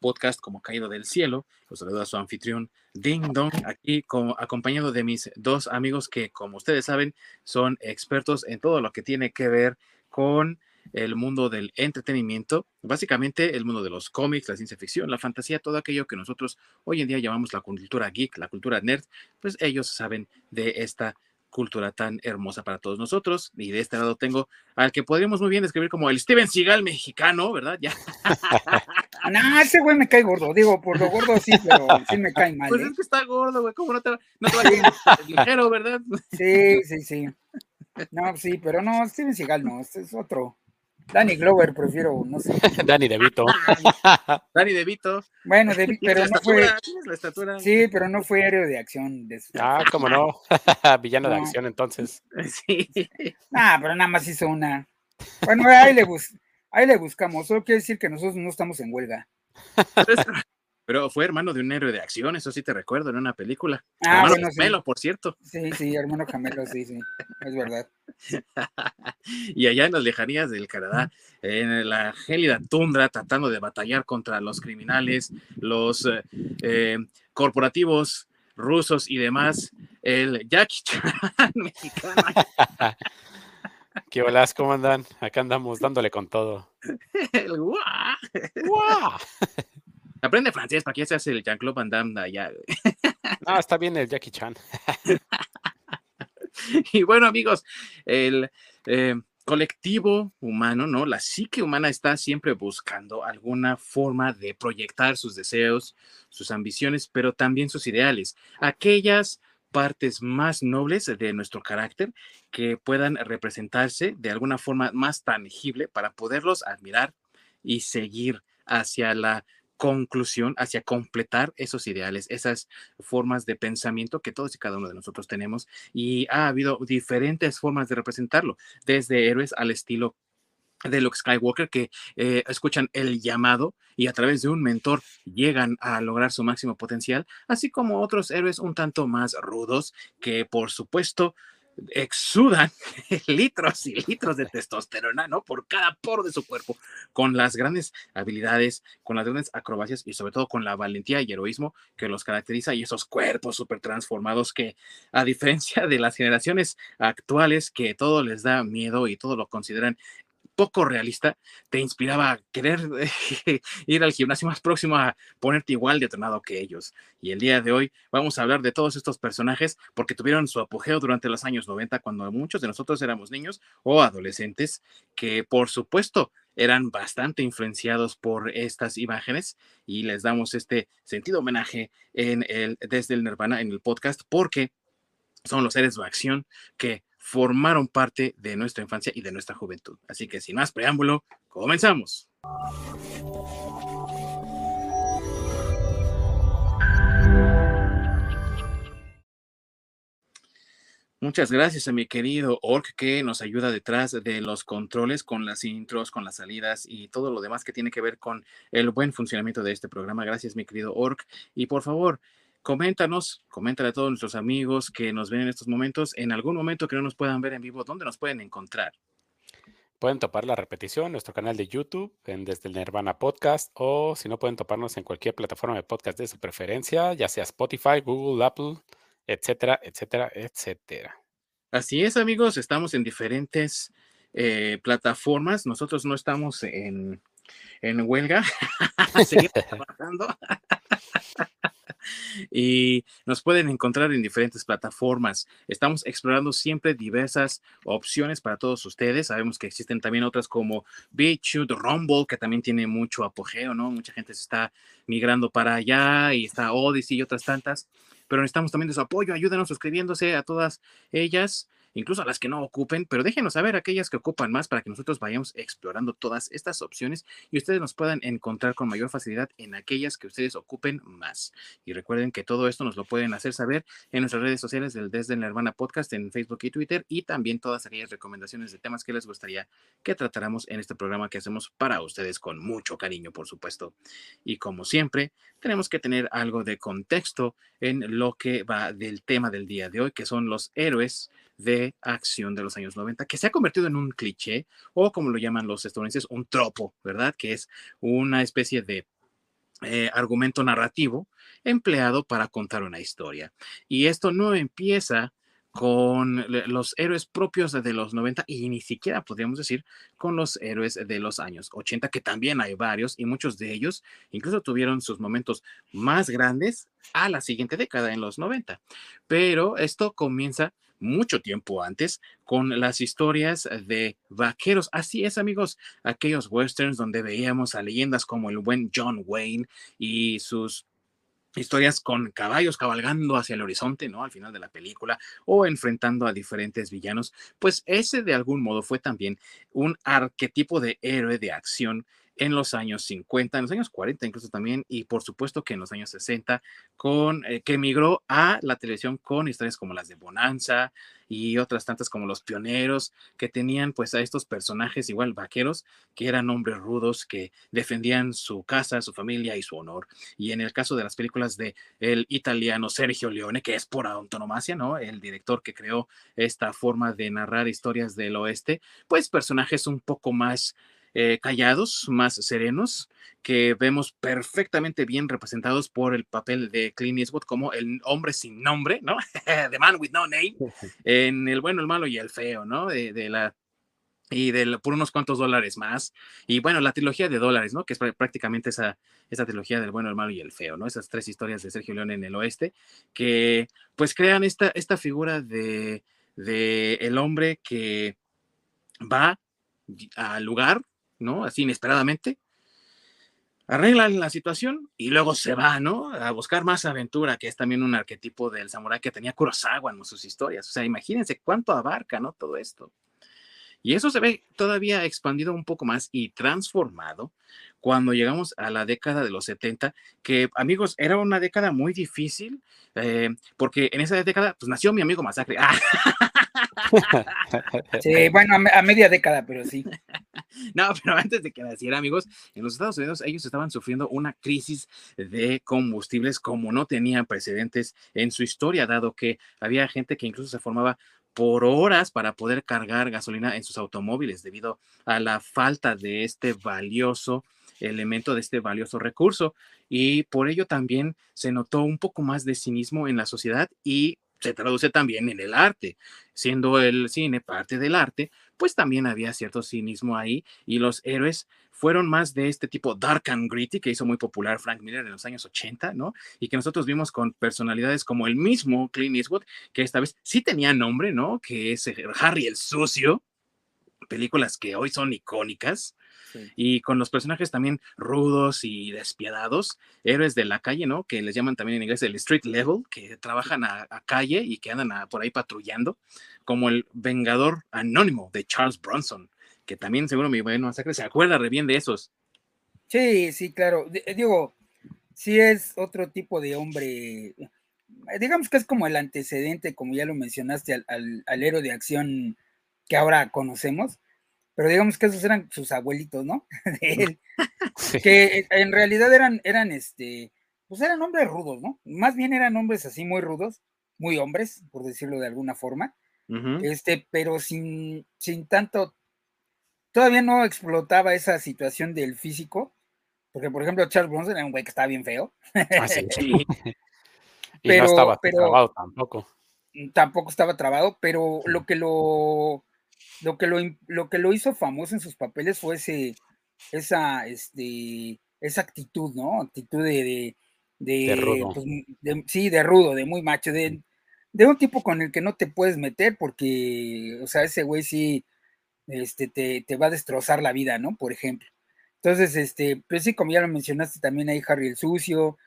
podcast como Caído del Cielo. Los saludo a su anfitrión Ding Dong, aquí acompañado de mis dos amigos que, como ustedes saben, son expertos en todo lo que tiene que ver con el mundo del entretenimiento, básicamente el mundo de los cómics, la ciencia ficción, la fantasía, todo aquello que nosotros hoy en día llamamos la cultura geek, la cultura nerd, pues ellos saben de esta cultura tan hermosa para todos nosotros. Y de este lado tengo al que podríamos muy bien describir como el Steven Seagal mexicano, ¿verdad? Ya. no, ese güey me cae gordo, digo, por lo gordo sí, pero sí me cae mal. Pues es ¿eh? que está gordo, güey, ¿cómo no te, no te va a ir ligero, verdad? Sí, sí, sí. No, sí, pero no, Steven Seagal no, este es otro. Danny Glover, prefiero, no sé. Danny DeVito. Danny DeVito. Bueno, DeVito, pero no fue. la estatura? Sí, pero no fue héroe de acción. De ah, cómo no. Villano de acción, entonces. Sí. Ah, pero nada más hizo una. Bueno, ahí le, bus... ahí le buscamos. Solo quiere decir que nosotros no estamos en huelga. Pero fue hermano de un héroe de acción, eso sí te recuerdo, en una película. Ah, hermano gemelo, por cierto. Sí, sí, hermano gemelo, sí, sí, es verdad. y allá en las lejanías del Canadá, en la gélida tundra, tratando de batallar contra los criminales, los eh, eh, corporativos rusos y demás, el Jackie Chan mexicano. ¿Qué hola, ¿Cómo andan? Acá andamos dándole con todo. El guau. ¡Guau! Aprende francés para que ya seas el Jean-Claude Van Damme allá. Ah, está bien el Jackie Chan. y bueno, amigos, el eh, colectivo humano, ¿no? La psique humana está siempre buscando alguna forma de proyectar sus deseos, sus ambiciones, pero también sus ideales. Aquellas partes más nobles de nuestro carácter que puedan representarse de alguna forma más tangible para poderlos admirar y seguir hacia la conclusión, hacia completar esos ideales, esas formas de pensamiento que todos y cada uno de nosotros tenemos. Y ha habido diferentes formas de representarlo, desde héroes al estilo de Luke Skywalker que eh, escuchan el llamado y a través de un mentor llegan a lograr su máximo potencial, así como otros héroes un tanto más rudos que por supuesto exudan litros y litros de testosterona, ¿no? Por cada poro de su cuerpo, con las grandes habilidades, con las grandes acrobacias y sobre todo con la valentía y heroísmo que los caracteriza y esos cuerpos súper transformados que, a diferencia de las generaciones actuales que todo les da miedo y todo lo consideran poco realista, te inspiraba a querer ir al gimnasio más próximo a ponerte igual de entrenado que ellos. Y el día de hoy vamos a hablar de todos estos personajes porque tuvieron su apogeo durante los años 90 cuando muchos de nosotros éramos niños o adolescentes que por supuesto eran bastante influenciados por estas imágenes y les damos este sentido homenaje desde el Nirvana en el podcast porque son los seres de acción que formaron parte de nuestra infancia y de nuestra juventud. Así que sin más preámbulo, comenzamos. Muchas gracias a mi querido Ork que nos ayuda detrás de los controles con las intros, con las salidas y todo lo demás que tiene que ver con el buen funcionamiento de este programa. Gracias, mi querido Ork. Y por favor, coméntanos, coméntale a todos nuestros amigos que nos ven en estos momentos, en algún momento que no nos puedan ver en vivo, ¿dónde nos pueden encontrar? Pueden topar la repetición en nuestro canal de YouTube, en Desde el Nirvana Podcast, o si no, pueden toparnos en cualquier plataforma de podcast de su preferencia, ya sea Spotify, Google, Apple, etcétera, etcétera, etcétera. Así es, amigos, estamos en diferentes eh, plataformas. Nosotros no estamos en, en huelga, seguimos trabajando y nos pueden encontrar en diferentes plataformas. Estamos explorando siempre diversas opciones para todos ustedes. Sabemos que existen también otras como BitChute, Rumble, que también tiene mucho apogeo, ¿no? Mucha gente se está migrando para allá y está Odyssey y otras tantas. Pero necesitamos también de su apoyo. Ayúdenos suscribiéndose a todas ellas incluso a las que no ocupen, pero déjenos saber aquellas que ocupan más para que nosotros vayamos explorando todas estas opciones y ustedes nos puedan encontrar con mayor facilidad en aquellas que ustedes ocupen más. Y recuerden que todo esto nos lo pueden hacer saber en nuestras redes sociales del Desde la Hermana Podcast en Facebook y Twitter y también todas aquellas recomendaciones de temas que les gustaría que tratáramos en este programa que hacemos para ustedes con mucho cariño, por supuesto. Y como siempre, tenemos que tener algo de contexto en lo que va del tema del día de hoy, que son los héroes de acción de los años 90, que se ha convertido en un cliché o como lo llaman los estadounidenses, un tropo, ¿verdad? Que es una especie de eh, argumento narrativo empleado para contar una historia. Y esto no empieza con los héroes propios de los 90 y ni siquiera podríamos decir con los héroes de los años 80, que también hay varios y muchos de ellos incluso tuvieron sus momentos más grandes a la siguiente década, en los 90. Pero esto comienza mucho tiempo antes con las historias de vaqueros. Así es, amigos, aquellos westerns donde veíamos a leyendas como el buen John Wayne y sus historias con caballos cabalgando hacia el horizonte, ¿no? Al final de la película, o enfrentando a diferentes villanos, pues ese de algún modo fue también un arquetipo de héroe de acción en los años 50, en los años 40 incluso también, y por supuesto que en los años 60, con, eh, que emigró a la televisión con historias como las de Bonanza y otras tantas como Los Pioneros, que tenían pues a estos personajes igual vaqueros, que eran hombres rudos, que defendían su casa, su familia y su honor. Y en el caso de las películas de el italiano Sergio Leone, que es por antonomasia, ¿no? El director que creó esta forma de narrar historias del oeste, pues personajes un poco más eh, callados, más serenos, que vemos perfectamente bien representados por el papel de Clint Eastwood como el hombre sin nombre, ¿no? The man with no name, en el bueno, el malo y el feo, ¿no? De, la y de, por unos cuantos dólares más. Y bueno, la trilogía de dólares, ¿no? Que es prácticamente esa, esa trilogía del bueno, el malo y el feo, ¿no? Esas tres historias de Sergio León en el oeste, que pues crean esta, esta figura de, de el hombre que va al lugar ¿no? Así inesperadamente, arreglan la situación y luego se va, ¿no? A buscar más aventura, que es también un arquetipo del samurái que tenía Kurosawa en sus historias. O sea, imagínense cuánto abarca, ¿no? Todo esto. Y eso se ve todavía expandido un poco más y transformado cuando llegamos a la década de los 70, que amigos, era una década muy difícil, eh, porque en esa década, pues nació mi amigo Masacre. sí, bueno, a, media década, pero sí. No, pero antes de que naciera, amigos, en los Estados Unidos ellos estaban sufriendo una crisis de combustibles como no tenían precedentes en su historia, dado que había gente que incluso se formaba por horas para poder cargar gasolina en sus automóviles debido a la falta de este valioso elemento, de este valioso recurso. Y por ello también se notó un poco más de cinismo en la sociedad y se traduce también en el arte. Siendo el cine parte del arte, pues también había cierto cinismo ahí y los héroes fueron más de este tipo dark and gritty que hizo muy popular Frank Miller en los años 80, ¿no? Y que nosotros vimos con personalidades como el mismo Clint Eastwood, que esta vez sí tenía nombre, ¿no? Que es Harry el Sucio, películas que hoy son icónicas, y con los personajes también rudos y despiadados, héroes de la calle, ¿no? Que les llaman también en inglés el street level, que trabajan a, calle y que andan por ahí patrullando, como el Vengador Anónimo de Charles Bronson, que también seguro mi buen masacre se acuerda re bien de esos. Sí, sí, claro. digo, sí es otro tipo de hombre. Digamos que es como el antecedente, como ya lo mencionaste, al, al héroe de acción que ahora conocemos pero digamos que esos eran sus abuelitos, ¿no? De él, que en realidad eran, eran, este, pues eran hombres rudos, ¿no? Más bien eran hombres así muy rudos, muy hombres, por decirlo de alguna forma, este, pero sin, sin tanto, todavía no explotaba esa situación del físico, porque por ejemplo Charles Bronson era un güey que estaba bien feo. Ah, sí. y no estaba trabado tampoco. Tampoco estaba trabado, pero lo que lo lo que lo, lo que lo hizo famoso en sus papeles fue ese, esa, este, esa actitud, ¿no? Actitud de, de, rudo. Pues, sí, de rudo, de muy macho, de, de un tipo con el que no te puedes meter porque, o sea, ese güey sí, este, te, te, va a destrozar la vida, ¿no? Por ejemplo. Entonces, este, pues sí, como ya lo mencionaste también ahí Harry el Sucio.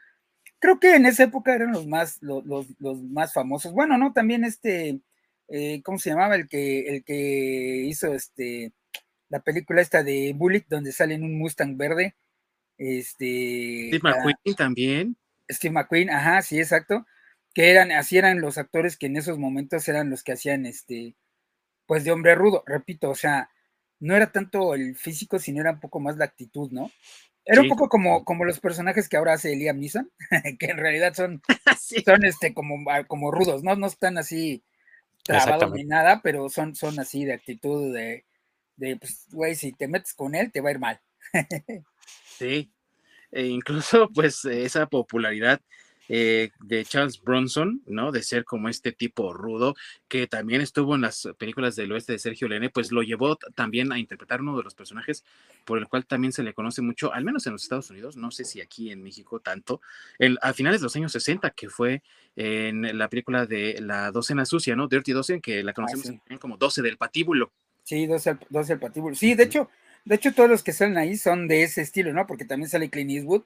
Creo que en esa época eran los más, los, los más famosos. Bueno, no, también este, eh, ¿cómo se llamaba? El que, el que hizo este, la película esta de Bullet, donde sale en un Mustang verde. Este, Steve McQueen también. Steve McQueen, ajá, sí, exacto. Que eran, así eran los actores que en esos momentos eran los que hacían este, pues de hombre rudo, repito, o sea, no era tanto el físico, sino era un poco más la actitud, ¿no? Era un poco como, como los personajes que ahora hace Liam Neeson, que en realidad son, son este, como, como rudos, ¿no? No están así trabado ni nada, pero son, son así de actitud de, de pues, güey, si te metes con él, te va a ir mal. sí. e incluso pues esa popularidad eh, de Charles Bronson, ¿no? De ser como este tipo rudo, que también estuvo en las películas del oeste de Sergio Lene, pues lo llevó también a interpretar uno de los personajes por el cual también se le conoce mucho, al menos en los Estados Unidos, no sé si aquí en México tanto, a finales de los años 60, que fue en la película de La Docena Sucia, ¿no? Dirty Dozen, que la ah, conocemos como 12 del patíbulo. Sí, 12, del patíbulo. Sí, de hecho, de hecho todos los que salen ahí son de ese estilo, ¿no? Porque también sale Clint Eastwood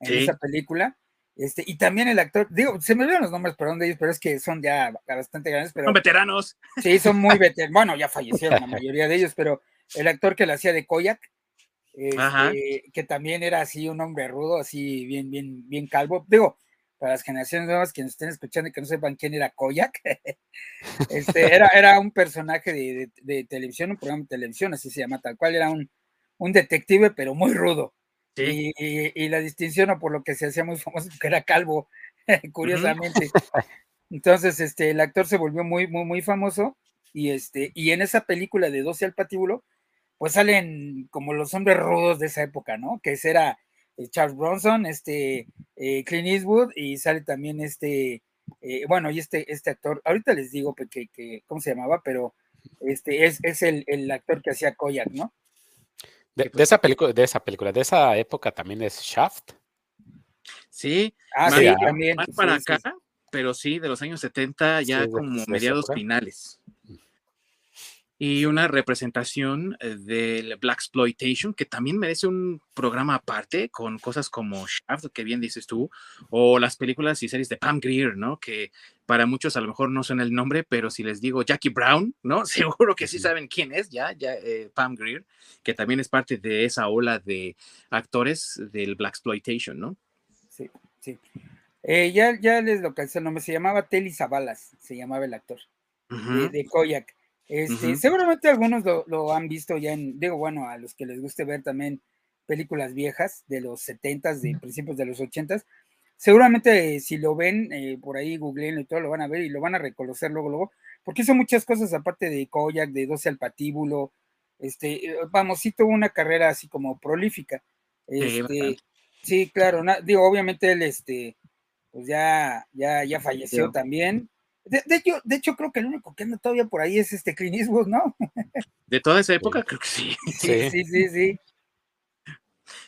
en esa película. Este, y también el actor, digo, se me olvidan los nombres, perdón, de ellos, pero es que son ya bastante grandes. Pero, son veteranos. Sí, son muy veteranos. Bueno, ya fallecieron la mayoría de ellos, pero el actor que le hacía de Koyak, este, que también era así un hombre rudo, así bien, bien, bien calvo. Digo, para las generaciones nuevas que nos estén escuchando y que no sepan quién era Koyak, este, era, era un personaje de, de, televisión, un programa de televisión, así se llama, tal cual, era un, un detective, pero muy rudo. Y, la distinción, por lo que se hacía muy famoso, porque era calvo, curiosamente. Entonces, este, el actor se volvió muy, muy, muy famoso. Y este, y en esa película de 12 al patíbulo, pues salen como los hombres rudos de esa época, ¿no? Que ese era eh, Charles Bronson, este eh, Clint Eastwood, y sale también este, eh, bueno, y este, este actor, ahorita les digo que, que, ¿cómo se llamaba? Pero este es, es el, el actor que hacía Koyak, ¿no? De, esa película, de esa película, de esa época también es Shaft. Sí, ah, sí, también. Más para acá, pero sí, de los años 70, ya como mediados finales y una representación eh, del Black Exploitation, que también merece un programa aparte, con cosas como Shaft, que bien dices tú, o las películas y series de Pam Grier, ¿no? Que para muchos a lo mejor no son el nombre, pero si les digo Jackie Brown, ¿no? Seguro que sí saben quién es ya, ya eh, Pam Grier, que también es parte de esa ola de actores del Black Exploitation, ¿no? Sí, sí. Eh, ya, ya les localicé el nombre, se llamaba Telly Zabalas, se llamaba el actor, de, de Koyak. Este, Seguramente algunos lo, han visto ya en, digo, bueno, a los que les guste ver también películas viejas de los 70 de principios de los 80 seguramente si lo ven eh, por ahí, googleen y todo, lo van a ver y lo van a reconocer luego, luego, porque hizo muchas cosas aparte de Koyak, de 12 al patíbulo, este, eh, vamos, sí tuvo una carrera así como prolífica. Este, sí, claro, digo, obviamente él, este, pues ya, ya, ya falleció. también, de, hecho, de hecho, creo que el único que anda todavía por ahí es este Clint Eastwood, ¿no? De toda esa época, creo que sí. Sí, sí, sí, sí.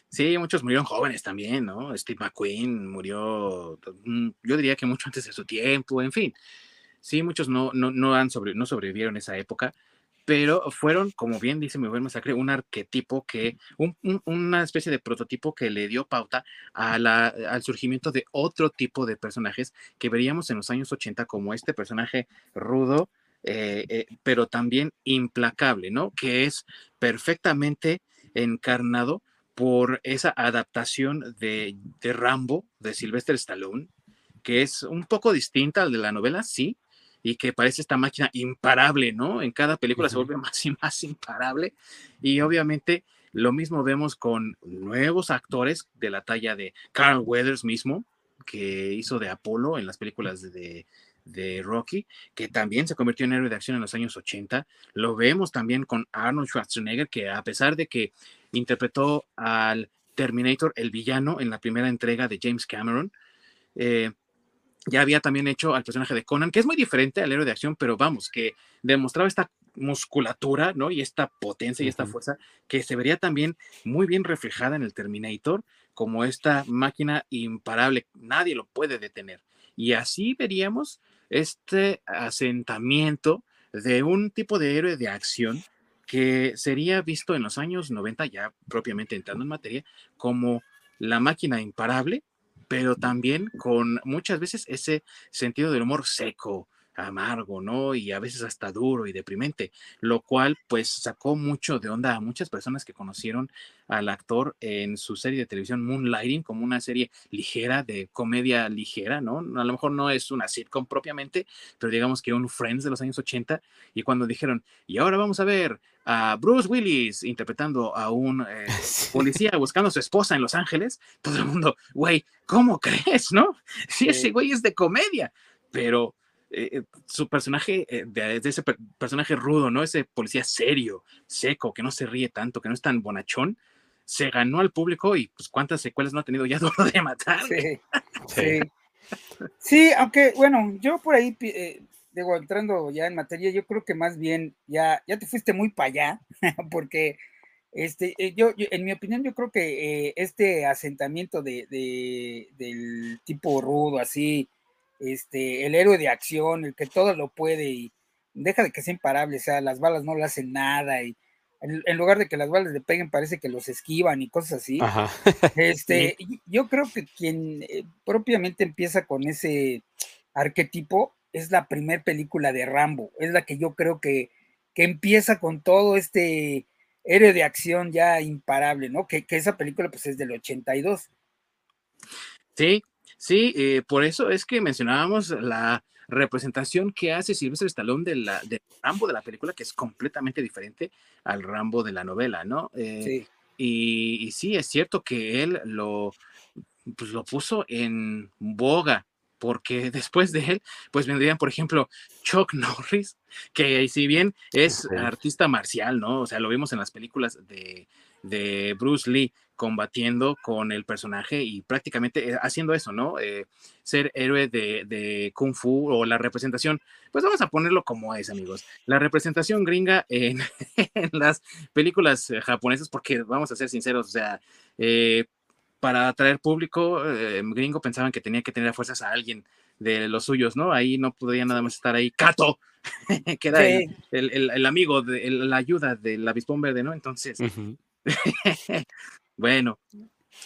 Sí, muchos murieron jóvenes también, ¿no? Steve McQueen murió, mm, yo diría que mucho antes de su tiempo, en fin. Sí, muchos no, no, no, han sobre, no sobrevivieron esa época pero fueron, como bien dice mi buen masacre, un arquetipo que, una especie de prototipo que le dio pauta al surgimiento de otro tipo de personajes que veríamos en los años 80 como este personaje rudo, eh, eh, pero también implacable, ¿no? Que es perfectamente encarnado por esa adaptación de, de Rambo, de Sylvester Stallone, que es un poco distinta al de la novela, sí, y que parece esta máquina imparable, ¿no? En cada película se vuelve más y más imparable. Y obviamente lo mismo vemos con nuevos actores de la talla de Carl Weathers mismo, que hizo de Apolo en las películas de, de Rocky, que también se convirtió en héroe de acción en los años 80. Lo vemos también con Arnold Schwarzenegger, que a pesar de que interpretó al Terminator, el villano, en la primera entrega de James Cameron, eh, ya había también hecho al personaje de Conan, que es muy diferente al héroe de acción, pero vamos, que demostraba esta musculatura, ¿no? Y esta potencia y esta fuerza que se vería también muy bien reflejada en el Terminator, como esta máquina imparable, nadie lo puede detener. Y así veríamos este asentamiento de un tipo de héroe de acción que sería visto en los años 90, ya propiamente entrando en materia, como la máquina imparable, pero también con muchas veces ese sentido del humor seco, amargo, ¿no? Y a veces hasta duro y deprimente, lo cual pues sacó mucho de onda a muchas personas que conocieron al actor en su serie de televisión Moonlighting como una serie ligera, de comedia ligera, ¿no? A lo mejor no es una sitcom propiamente, pero digamos que un Friends de los años 80 y cuando dijeron, y ahora vamos a ver a Bruce Willis interpretando a un eh, policía buscando a su esposa en Los Ángeles, todo el mundo, güey, ¿cómo crees, no? Sí, ese güey es de comedia, pero eh, eh, su personaje, de, ese personaje rudo, ¿no? Ese policía serio, seco, que no se ríe tanto, que no es tan bonachón, se ganó al público y pues cuántas secuelas no ha tenido ya Duro de Matar. Sí, sí. sí. aunque bueno, yo por ahí, eh, digo, entrando ya en materia, yo creo que más bien ya, ya te fuiste muy para allá, porque este, eh, yo, en mi opinión, yo creo que eh, este asentamiento de, del tipo rudo, así, este, el héroe de acción, el que todo lo puede y deja de que sea imparable, o sea, las balas no le hacen nada y en, lugar de que las balas le peguen parece que los esquivan y cosas así. Este, yo creo que quien eh, propiamente empieza con ese arquetipo es la primer película de Rambo, es la que yo creo que, que empieza con todo este héroe de acción ya imparable, ¿no? Que, que esa película pues es del 82. Sí, sí, eh, por eso es que mencionábamos la representación que hace Silvestre Stallone de la, del Rambo de la película, que es completamente diferente al Rambo de la novela, ¿no? Eh, sí. Y, sí, es cierto que él lo, pues, lo puso en boga porque después de él, pues vendrían, por ejemplo, Chuck Norris, que si bien es artista marcial, ¿no? O sea, lo vimos en las películas de, de Bruce Lee combatiendo con el personaje y prácticamente eh, haciendo eso, ¿no? Eh, ser héroe de, de, Kung Fu o la representación, pues vamos a ponerlo como es, amigos. La representación gringa en, en las películas eh, japonesas, porque vamos a ser sinceros, o sea, eh, para atraer público, eh, gringo pensaban que tenía que tener a fuerzas a alguien de los suyos, ¿no? Ahí no podía nada más estar ahí, Cato, que era el, el, el, amigo, de, la ayuda del avispón verde, ¿no? Entonces, bueno,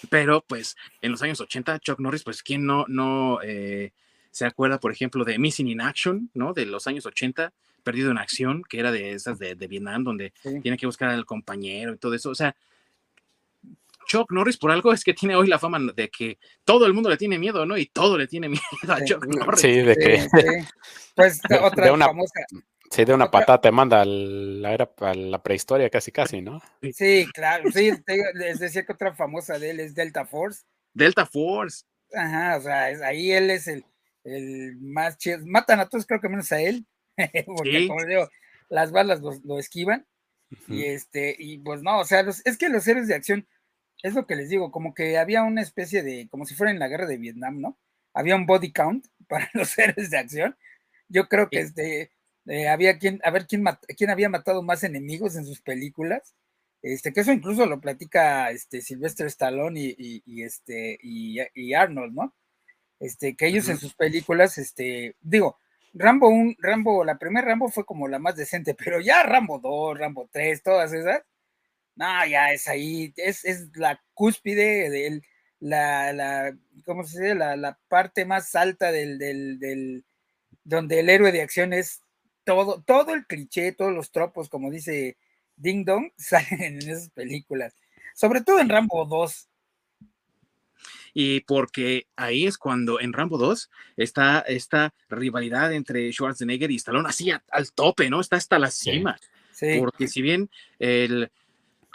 pero pues en los años 80, Chuck Norris, pues quién no, no eh, se acuerda, por ejemplo, de Missing in Action, ¿no? De los años 80, Perdido en Acción, que era de esas de, de Vietnam, donde tiene que buscar al compañero y todo eso, o sea, Chuck Norris por algo es que tiene hoy la fama de que todo el mundo le tiene miedo, ¿no? Y todo le tiene miedo a Chuck Norris. Sí, de que. Pues otra de una, famosa. Sí, de una patada te manda a la, a la prehistoria casi, casi, ¿no? Sí, claro. Sí, les decía que otra famosa de él es Delta Force. Delta Force. Ajá, o sea, ahí él es el, el más chido. Matan a todos, creo que menos a él. Porque, como digo, las balas lo, esquivan. Y este, y pues no, o sea, es que los héroes de acción es lo que les digo, como que había una especie de, como si fuera en la guerra de Vietnam, ¿no? Había un body count para los héroes de acción. Yo creo que este, eh, había quien, a ver quién, quién había matado más enemigos en sus películas. Este, que eso incluso lo platica este Sylvester Stallone y, y, este y, Arnold, ¿no? Este, que ellos en sus películas, este, digo, Rambo un Rambo, la primera Rambo fue como la más decente, pero ya Rambo 2, Rambo 3, todas esas, no, ya es ahí, es, la cúspide de la, la, ¿cómo se dice? La, la parte más alta del, del, donde el héroe de acción es todo, todo el cliché, todos los tropos, como dice Ding Dong, salen en esas películas, sobre todo en Rambo 2. Y porque ahí es cuando en Rambo 2 está esta rivalidad entre Schwarzenegger y Stallone así al tope, ¿no? Está hasta la cima. Porque si bien el,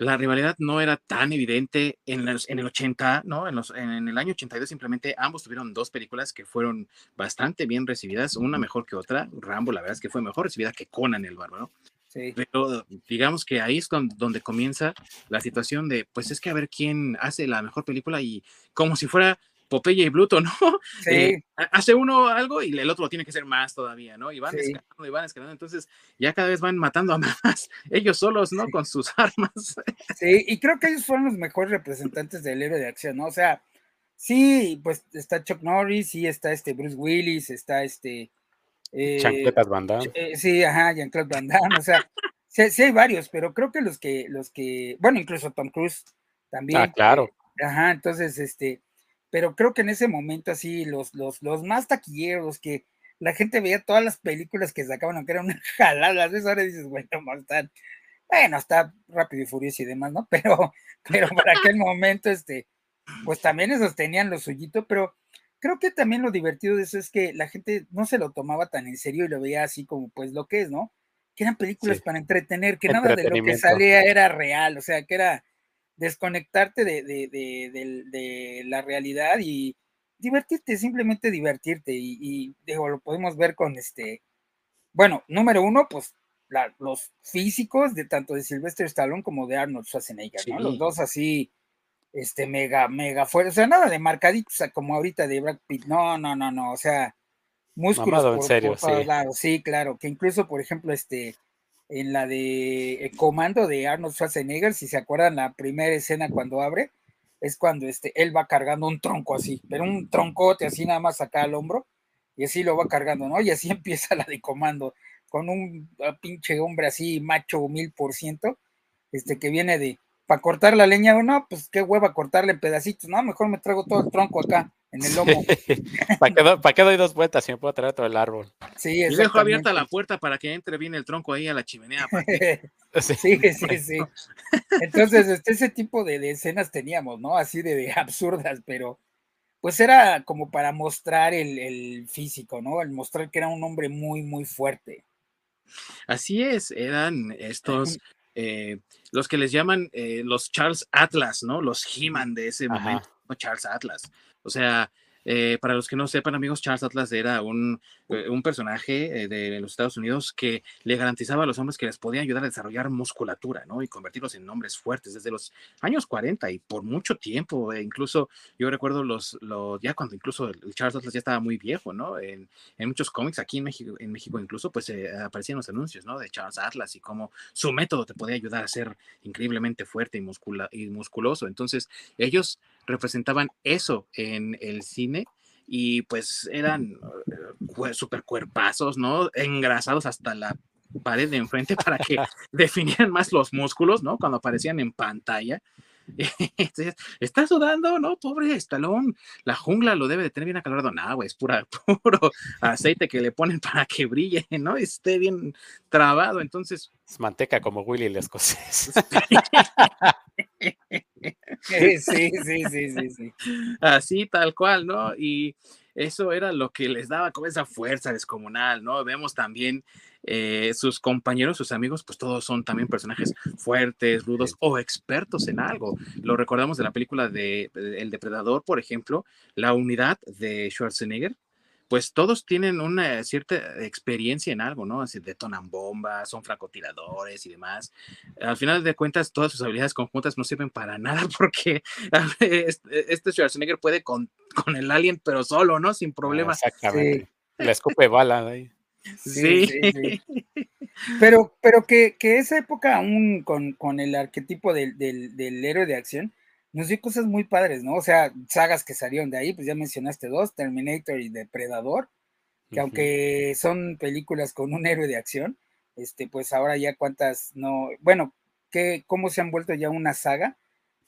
la rivalidad no era tan evidente en, en el 80, ¿no? En, los, en, el año 82 simplemente ambos tuvieron dos películas que fueron bastante bien recibidas, una mejor que otra. Rambo, la verdad es que fue mejor recibida que Conan el Bárbaro. Sí. Pero digamos que ahí es donde comienza la situación de, pues es que a ver quién hace la mejor película y como si fuera Popeye y Bluto, ¿no? Sí. Eh, hace uno algo y el otro lo tiene que hacer más todavía, ¿no? Y van escalando y van escalando. Entonces ya cada vez van matando a más ellos solos, ¿no? Con sus armas. Sí, y creo que ellos fueron los mejores representantes del héroe de acción, ¿no? O sea, sí, pues está Chuck Norris, sí está este Bruce Willis, está este. Eh, Chancletas Van Damme. Eh, sí, ajá, Jean-Claude Van Damme, o sea, sí, sí, hay varios, pero creo que los que, los que, bueno, incluso Tom Cruise también. Ah, claro. ajá, entonces, este, pero creo que en ese momento así, los, los, los más taquilleros, que la gente veía todas las películas que sacaban, aunque era una jalada, a veces ahora dices, bueno, están, bueno, está rápido y furioso y demás, ¿no? Pero, pero para aquel momento, este, pues también esos tenían lo suyito, pero creo que también lo divertido de eso es que la gente no se lo tomaba tan en serio y lo veía así como pues lo que es, ¿no? Que eran películas para entretener, que nada de lo que salía era real, o sea, que era desconectarte de, de, de, de, la realidad y divertirte, simplemente divertirte. Y, digo, lo podemos ver con este, bueno, número uno, pues los físicos de tanto de Sylvester Stallone como de Arnold Schwarzenegger, ¿no? Los dos así este, mega, mega fuerte, o sea, nada de marcaditos, o sea, como ahorita de Brad Pitt, no, no, no, no, o sea, músculos Mamado, en serio, todos sí. lados, sí, claro, que incluso, por ejemplo, este, en la de eh, Comando de Arnold Schwarzenegger, si se acuerdan la primera escena cuando abre, es cuando este, él va cargando un tronco así, pero un troncote así nada más acá al hombro, y así lo va cargando, ¿no? Y así empieza la de Comando, con un ah, pinche hombre así, macho mil por ciento, este, que viene de, para cortar la leña, o no, pues qué hueva cortarle en pedacitos, no, mejor me traigo todo el tronco acá, en el lomo. ¿Para qué, do- pa' qué doy dos vueltas si me puedo traer todo el árbol? Sí, Y dejo abierta la puerta para que entre bien el tronco ahí a la chimenea. para que- Sí. Sí, sí, sí. Entonces, este, ese tipo de, de escenas teníamos, ¿no? Así de, de absurdas, pero pues era como para mostrar el, el físico, ¿no? El mostrar que era un hombre muy, muy fuerte. Así es, eran estos, eh, los que les llaman eh, los Charles Atlas, ¿no? Los He-Man de ese Ajá. momento, ¿no? Charles Atlas. O sea, eh, para los que no sepan, amigos, Charles Atlas era un, eh, un personaje eh, de los Estados Unidos que le garantizaba a los hombres que les podía ayudar a desarrollar musculatura, ¿no? Y convertirlos en hombres fuertes desde los años 40 y por mucho tiempo. eh, incluso yo recuerdo los, los, ya cuando incluso Charles Atlas ya estaba muy viejo, ¿no? En, en muchos cómics aquí en México, en México incluso, pues eh, aparecían los anuncios, ¿no? De Charles Atlas y cómo su método te podía ayudar a ser increíblemente fuerte y, muscula y musculoso. Entonces, ellos representaban eso en el cine y pues eran uh, super cuerpazos, ¿no? Engrasados hasta la pared de enfrente para que definieran más los músculos, ¿no? Cuando aparecían en pantalla. Entonces, está sudando, ¿no? Pobre estalón. La jungla lo debe de tener bien acalorado. No, güey, es pura, puro aceite que le ponen para que brille, ¿no? Esté bien trabado. Entonces, Es manteca como Willy el escocés. Sí, sí, sí, sí, sí. sí. así tal cual, ¿no? Y eso era lo que les daba como esa fuerza descomunal, ¿no? Vemos también eh, sus compañeros, sus amigos, pues todos son también personajes fuertes, rudos o expertos en algo. Lo recordamos de la película de de El Depredador, por ejemplo, la unidad de Schwarzenegger. Pues todos tienen una cierta experiencia en algo, ¿no? Así detonan bombas, son francotiradores y demás. Al final de cuentas, todas sus habilidades conjuntas no sirven para nada porque este este Schwarzenegger puede con, con el alien, pero solo, ¿no? Sin problemas. Exactamente. Le escupe bala ahí. Sí. sí, sí. Pero, pero que, que esa época, aún con, con el arquetipo del, del, del héroe de acción, nos dio cosas muy padres, ¿no? O sea, sagas que salieron de ahí, pues ya mencionaste dos, Terminator y Depredador, que aunque son películas con un héroe de acción, este, pues ahora ya cuántas no, bueno, que cómo se han vuelto ya una saga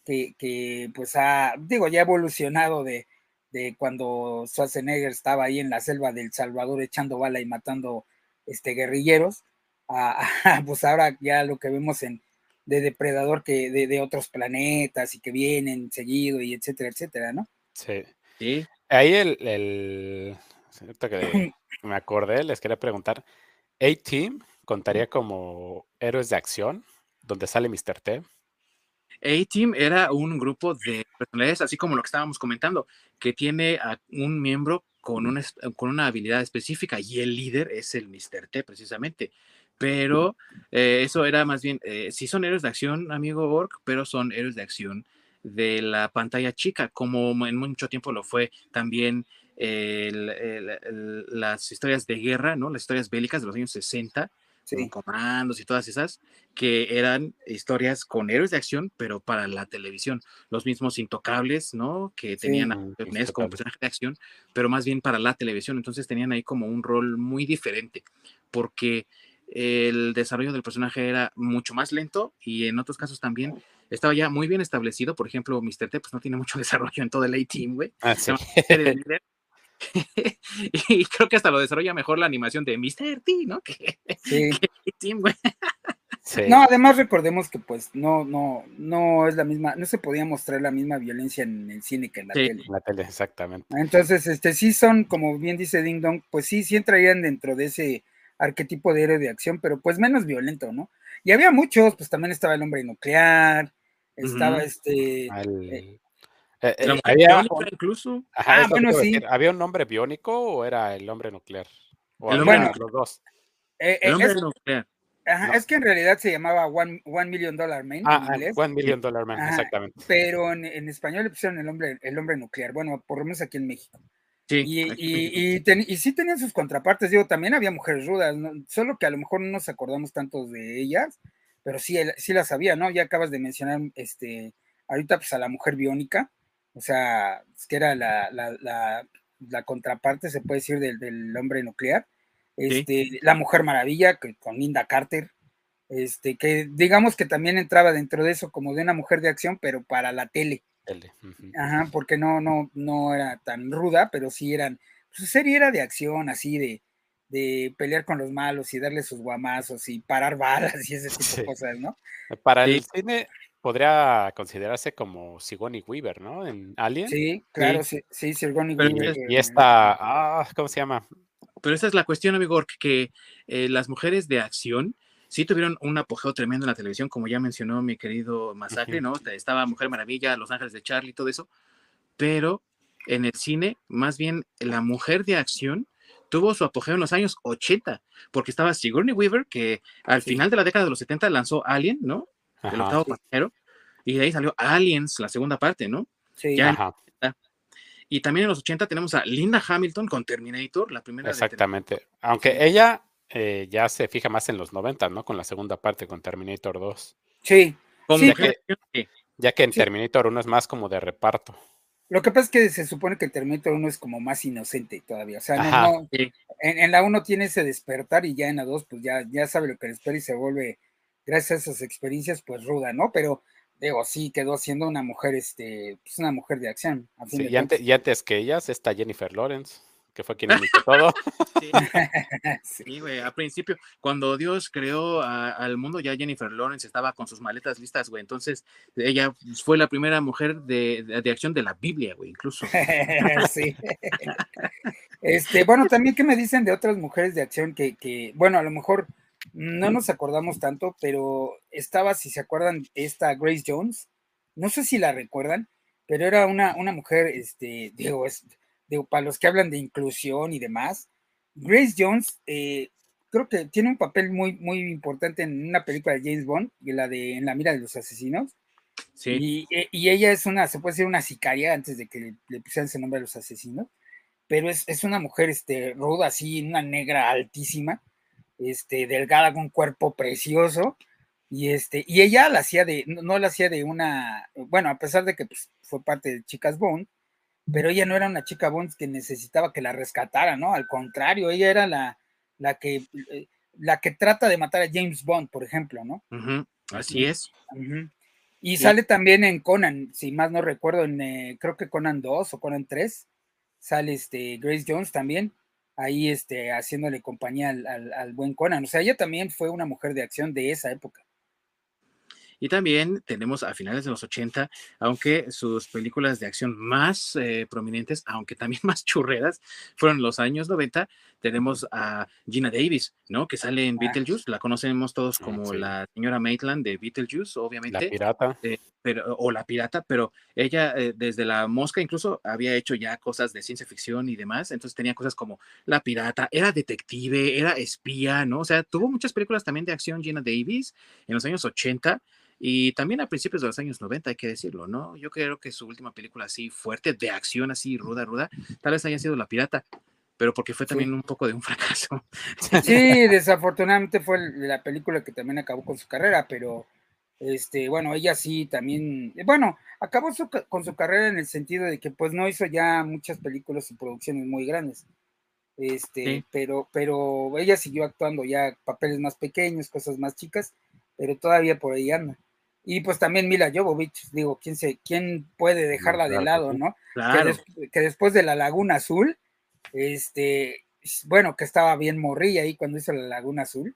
que, que pues ha, digo, ya ha evolucionado de, de cuando Schwarzenegger estaba ahí en la selva del Salvador echando bala y matando este guerrilleros, a, a, pues ahora ya lo que vemos en de depredador que de, de otros planetas y que vienen seguido y etcétera, etcétera, ¿no? Sí. Sí. Ahí el, el ahorita que me acordé, les quería preguntar, A-Team contaría como héroes de acción, donde sale Mr. T. A-Team era un grupo de personalidades, así como lo que estábamos comentando, que tiene a un miembro con una, con una habilidad específica y el líder es el Mr. T, precisamente. Pero eh, eso era más bien, eh, sí son héroes de acción, amigo Orc, pero son héroes de acción de la pantalla chica, como en mucho tiempo lo fue también el- el- el- las historias de guerra, ¿no? Las historias bélicas de los años 60, con Sí, comandos y todas esas, que eran historias con héroes de acción, pero para la televisión. Los mismos intocables, ¿no? Que Sí. tenían a Mm, Ness como personaje de acción, pero más bien para la televisión. Entonces tenían ahí como un rol muy diferente, porque el desarrollo del personaje era mucho más lento y en otros casos también estaba ya muy bien establecido. Por ejemplo, Mr. T, pues no tiene mucho desarrollo en todo el A-Team, güey. Ah, sí. Y creo que hasta lo desarrolla mejor la animación de Mr. T, ¿no? Que, sí. que A-Team, güey. Sí. No, además recordemos que pues no, no, no es la misma, no se podía mostrar la misma violencia en el cine que en la Sí. tele. En la tele, exactamente. Entonces, este sí son, como bien dice Ding Dong, pues sí, sí entrarían dentro de ese arquetipo de héroe de acción, pero pues menos violento, ¿no? Y había muchos, pues también estaba el hombre nuclear, estaba este, Al- eh, eh, eh, había, incluso. ajá, Ah, bueno, sí. ¿había un hombre biónico o era el hombre nuclear? O El hombre los dos. eh, El eh, hombre es- nuclear. Ajá, es que en realidad se llamaba One, one Million Dollar Man Ah, en ah, inglés, One Million Dollar Man, Ajá. exactamente. pero en, en español le pusieron el hombre, el hombre nuclear, bueno, por lo menos aquí en México. Sí, Y, y, y, ten- y sí tenían sus contrapartes, digo, también había mujeres rudas, ¿no? solo que a lo mejor no nos acordamos tantos de ellas, pero sí, sí las había, ¿no? Ya acabas de mencionar, este, ahorita pues a la mujer biónica, o sea, es que era la, la, la, la contraparte, se puede decir, del, del hombre nuclear, este, la mujer maravilla, que, con Linda Carter, este, que digamos que también entraba dentro de eso como de una mujer de acción, pero para la tele. Tele. Ajá, porque no, no, no era tan ruda, pero sí eran, su serie era de acción, así de, de pelear con los malos y darle sus guamazos y parar balas y ese tipo Sí. de cosas, ¿no? Para Sí. el cine podría considerarse como Sigourney Weaver, ¿no? En Alien. Sí, claro, sí, sí, Sigourney Pero Weaver, Y eh, esta, ah, ¿cómo se llama? Pero esa es la cuestión, amigo, Ork, que eh, las mujeres de acción sí tuvieron un apogeo tremendo en la televisión, como ya mencionó mi querido Masacre. ¿no? Estaba Mujer Maravilla, Los Ángeles de Charlie, todo eso. Pero en el cine, más bien la mujer de acción tuvo su apogeo en los años 80, porque estaba Sigourney Weaver, que al Sí. final de la década de los 70 lanzó Alien, ¿no? El Ajá, octavo Sí. pasajero, y de ahí salió Aliens, la segunda parte, ¿no? sí, ya- ajá, Y también en los 80 tenemos a Linda Hamilton con Terminator, la primera de exactamente. Aunque ella eh, ya se fija más en los 90, ¿no? Con la segunda parte, con Terminator 2. sí. Acción, sí. Ya que en Sí. Terminator 1 es más como de reparto. Lo que pasa es que se supone que el Terminator 1 es como más inocente todavía, o sea, no, Ajá. no- Sí. en, en la 1 tiene ese despertar y ya en la 2 pues ya, ya sabe lo que le espera y se vuelve, gracias a esas experiencias, pues ruda, ¿no? Pero digo, sí quedó siendo una mujer, este, pues una mujer de acción. A fin Sí, de y, antes, y antes que ellas está Jennifer Lawrence, que fue quien inició todo. Sí, güey, al principio, cuando Dios creó a- al mundo, ya Jennifer Lawrence estaba con sus maletas listas, güey. Entonces, ella fue la primera mujer de, de- de acción de la Biblia, güey, incluso. sí. Este, bueno, también que me dicen de otras mujeres de acción que, que, bueno, a lo mejor no nos acordamos tanto, pero estaba, si se acuerdan, esta Grace Jones, no sé si la recuerdan, pero era una, una mujer, este, digo, es, para los que hablan de inclusión y demás, Grace Jones, eh, creo que tiene un papel muy, muy importante en una película de James Bond, y la de En la mira de los asesinos, Sí, y, e- y ella es una, se puede decir una sicaria antes de que le, le pusieran ese nombre a los asesinos, pero es, es una mujer este, ruda, así, una negra altísima, este, delgada, con un cuerpo precioso, y, este, y ella la hacía de, no, no la hacía de una, bueno, a pesar de que pues, fue parte de Chicas Bond, pero ella no era una chica Bond que necesitaba que la rescatara, ¿no? Al contrario, ella era la, la que, eh, la que trata de matar a James Bond, por ejemplo, ¿no? así es. Y sale también en Conan, si más no recuerdo, en eh, creo que Conan 2 o Conan 3, sale este Grace Jones también, ahí este, haciéndole compañía al, al- al buen Conan. O sea, ella también fue una mujer de acción de esa época. Y también tenemos a finales de los 80, aunque sus películas de acción más eh, prominentes, aunque también más churreras, fueron los años 90. Tenemos a Gina Davis, ¿no? Que sale en Ah. Beetlejuice. La conocemos todos Ah, como sí. la señora Maitland de Beetlejuice, La obviamente. pirata. pero, o la pirata, pero ella eh, desde la mosca incluso había hecho ya cosas de ciencia ficción y demás, entonces tenía cosas como la pirata, era detective, era espía, ¿no? O sea, tuvo muchas películas también de acción Gina Davis en los años 80 y también a principios de los años 90, hay que decirlo, ¿no? Yo creo que su última película así fuerte, de acción así ruda, ruda, tal vez haya sido La Pirata, pero porque fue Sí. también un poco de un fracaso. Sí, desafortunadamente fue la película que también acabó con su carrera, pero este, bueno, ella sí también, bueno, acabó su con su carrera en el sentido de que pues no hizo ya muchas películas y producciones muy grandes. Este, Sí. pero, pero ella siguió actuando ya papeles más pequeños, cosas más chicas, pero todavía por ahí anda. Y pues también Mila Jovovich, digo, ¿quién, se, quién puede dejarla de que lado, sí. no? que, Claro, des- que después de la Laguna Azul, este, bueno, que estaba bien morrilla ahí cuando hizo la Laguna Azul,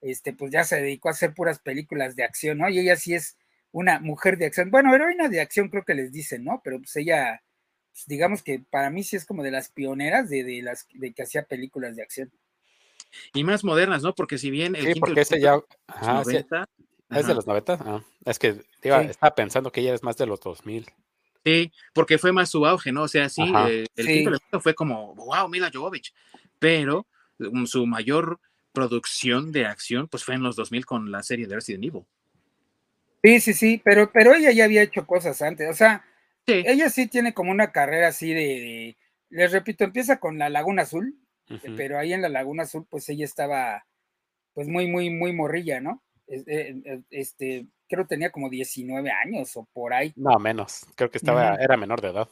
este, pues ya se dedicó a hacer puras películas de acción, ¿no? Y ella sí es una mujer de acción, bueno, heroína de acción creo que les dicen, ¿no? Pero pues ella, pues, digamos que para mí sí es como de las pioneras de, de las de que hacía películas de acción. y más modernas, ¿no? Porque si bien el Sí, porque ese ya. Ajá, sí, 90, ¿Es de los 90? Ah, es que iba- Sí. estaba pensando que ella es más de los 2000. Sí, porque fue más su auge, ¿no? O sea, sí, eh, el Sí. quinto elemento fue como, wow, Mila Jovovich, pero um, su mayor producción de acción, pues fue en los 2000 con la serie de Resident Evil. Sí, sí, sí, pero, pero ella ya había hecho cosas antes, o sea, ella sí tiene como una carrera así de, les repito, empieza con la Laguna Azul, pero ahí en la Laguna Azul, pues ella estaba, pues muy, muy, muy morrilla, ¿no? Eh, este, creo que tenía como 19 años o por ahí. No, menos, creo que estaba, era menor de edad.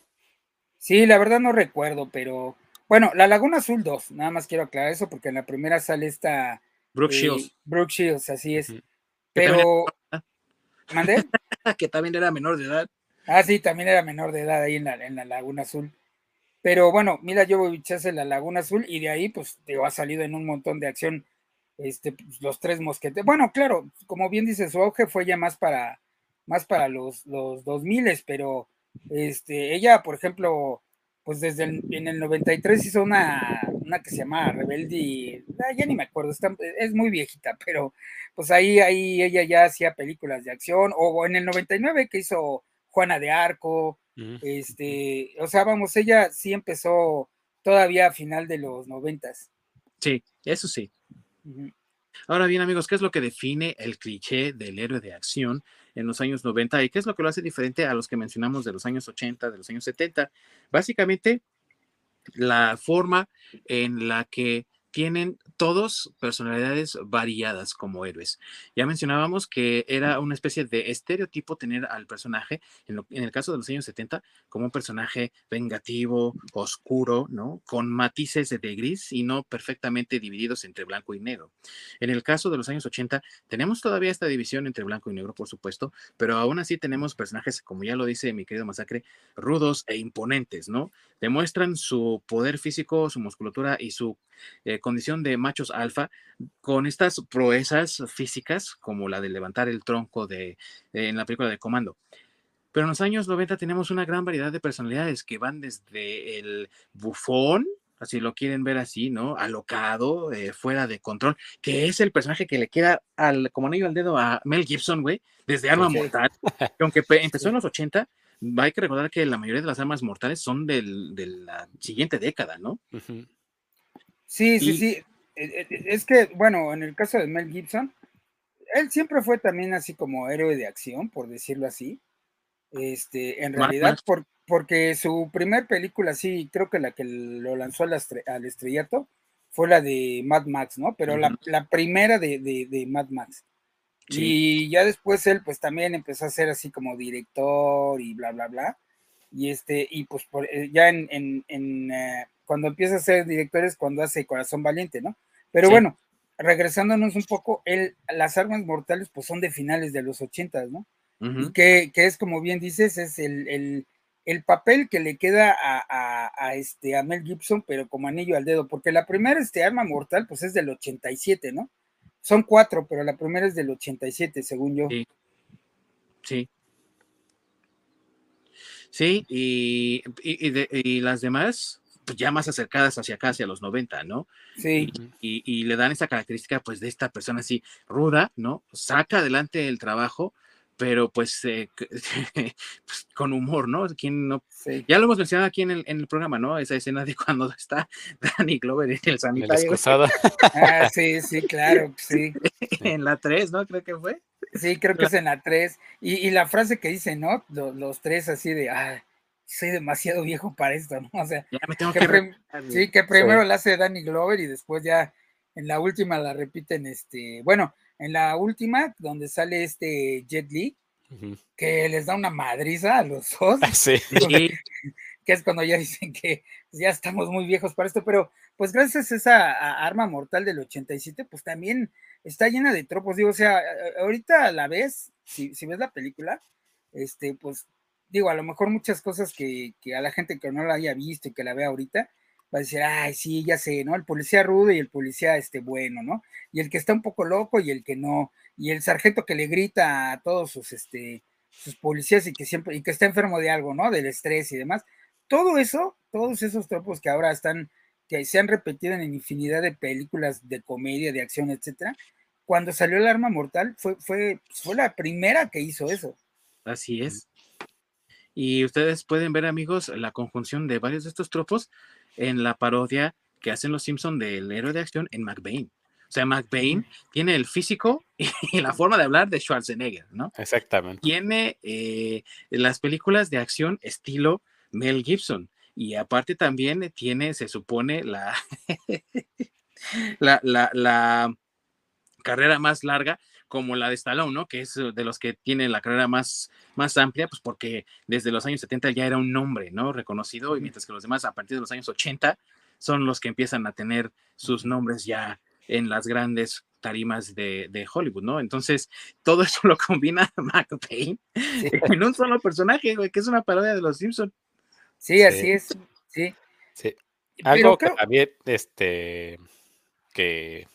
Sí, la verdad no recuerdo, pero bueno, la Laguna Azul 2, nada más quiero aclarar eso porque en la primera sale esta... Brooke eh, Shields. Brooke Shields, así es. Pero... ¿Mandé? que también era menor de edad. Ah, sí, también era menor de edad ahí en la, en la Laguna Azul. Pero bueno, Mila Jovovich hace la Laguna Azul y de ahí, pues, te ha salido en un montón de acción este, pues, los tres mosquetes. Bueno, claro, como bien dice, su auge fue ya más para, más para los, los 2000, pero este, ella, por ejemplo, pues desde el, en el 93 hizo una, una que se llama Rebelde, ah, ya ni me acuerdo, es muy viejita, pero pues ahí, ahí ella ya hacía películas de acción, o en el 99 que hizo Juana de Arco, este, o sea, vamos, ella sí empezó todavía a final de los noventas. Sí, eso sí. Ahora bien, amigos, ¿qué es lo que define el cliché del héroe de acción en los años 90 y qué es lo que lo hace diferente a los que mencionamos de los años 80, de los años 70? Básicamente, la forma en la que tienen todos personalidades variadas como héroes. Ya mencionábamos que era una especie de estereotipo tener al personaje, en, el caso de los años 70, como un personaje vengativo, oscuro, ¿no? Con matices de gris y no perfectamente divididos entre blanco y negro. En el caso de los años 80, tenemos todavía esta división entre blanco y negro, por supuesto, pero aún así tenemos personajes, como ya lo dice mi querido Masacre, rudos e imponentes, ¿no? Demuestran su poder físico, su musculatura y su eh, condición de machos alfa con estas proezas físicas como la de levantar el tronco de, en la película de Comando. Pero en los años 90 tenemos una gran variedad de personalidades que van desde el bufón, así lo quieren ver así, ¿no? Alocado, eh, fuera de control, que es el personaje que le queda al, como anillo al dedo a Mel Gibson, güey, desde Arma Mortal, que aunque empezó en los 80, hay que recordar que la mayoría de las armas mortales son de la siguiente década, ¿no? Sí, sí, sí. E, e, e, es que, bueno, en el caso de Mel Gibson, él siempre fue también así como héroe de acción, por decirlo así. Este, en realidad, porque su primer película, sí, creo que la que lo lanzó al, estrellato fue la de Mad Max, ¿no? Pero la, primera de, Mad Max. Y ya después él, pues también empezó a ser así como director y bla, bla, bla. Y este, y pues eh, ya en, en, eh, cuando empieza a ser director es cuando hace Corazón Valiente, ¿no? Pero bueno, regresándonos un poco, él, las armas mortales pues son de finales de los ochentas, ¿no? Y que, es como bien dices, es el, papel que le queda a, este, a Mel Gibson, pero como anillo al dedo, porque la primera este, arma mortal pues es del 87, ¿no? Son cuatro, pero la primera es del 87, según yo. Sí. Sí. Sí, y, y las demás, pues ya más acercadas hacia acá, hacia los 90, ¿no? Sí. Y, le dan esa característica, pues, de esta persona así ruda, ¿no? Saca adelante el trabajo, pero pues, eh, pues con humor, ¿no? ¿Quién no? Ya lo hemos mencionado aquí en el, en el, programa, ¿no? Esa escena de cuando está Danny Glover en el sanitario. ah, sí, sí, claro, sí. en la 3, ¿no? Creo que fue. Sí, creo que es en la 3. Y, y la frase que dice, ¿no? Los, los tres así de, ah, soy demasiado viejo para esto, ¿no? O sea, que, sí, que primero la hace Danny Glover y después ya en la última la repiten, este, bueno, en la última, donde sale este Jet Li, que les da una madriza a los dos. Sí. que es cuando ya dicen que ya estamos muy viejos para esto, pero pues gracias a esa arma mortal del 87, pues también está llena de tropos, digo, o sea, ahorita a la vez, si, si ves la película, este, pues digo, a lo mejor muchas cosas que, a la gente que no la haya visto y que la vea ahorita, va a decir, ay, sí, ya sé, ¿no? El policía rudo y el policía este bueno, ¿no? Y el que está un poco loco y el que no, y el sargento que le grita a todos sus, este, sus policías y que siempre, y que está enfermo de algo, ¿no? Del estrés y demás. Todo eso, todos esos tropos que ahora están, que se han repetido en infinidad de películas de comedia, de acción, etcétera, cuando salió el arma mortal, fue, fue, fue la primera que hizo eso. Así es. Y ustedes pueden ver, amigos, la conjunción de varios de estos tropos en la parodia que hacen los Simpson del héroe de acción en McBain. O sea, McBain tiene el físico y la forma de hablar de Schwarzenegger, ¿no? Exactamente. Tiene eh, las películas de acción estilo Mel Gibson. Y aparte también tiene, se supone, la, la, la, la carrera más larga como la de Stallone, ¿no? Que es de los que tiene la carrera más, más amplia, pues porque desde los años 70 ya era un nombre, ¿no? Reconocido, y mientras que los demás a partir de los años 80 son los que empiezan a tener sus nombres ya en las grandes tarimas de, Hollywood, ¿no? Entonces, todo eso lo combina McBain en un solo personaje, güey, que es una parodia de los Simpsons. Sí, así es, sí. Sí. Algo que también, este, que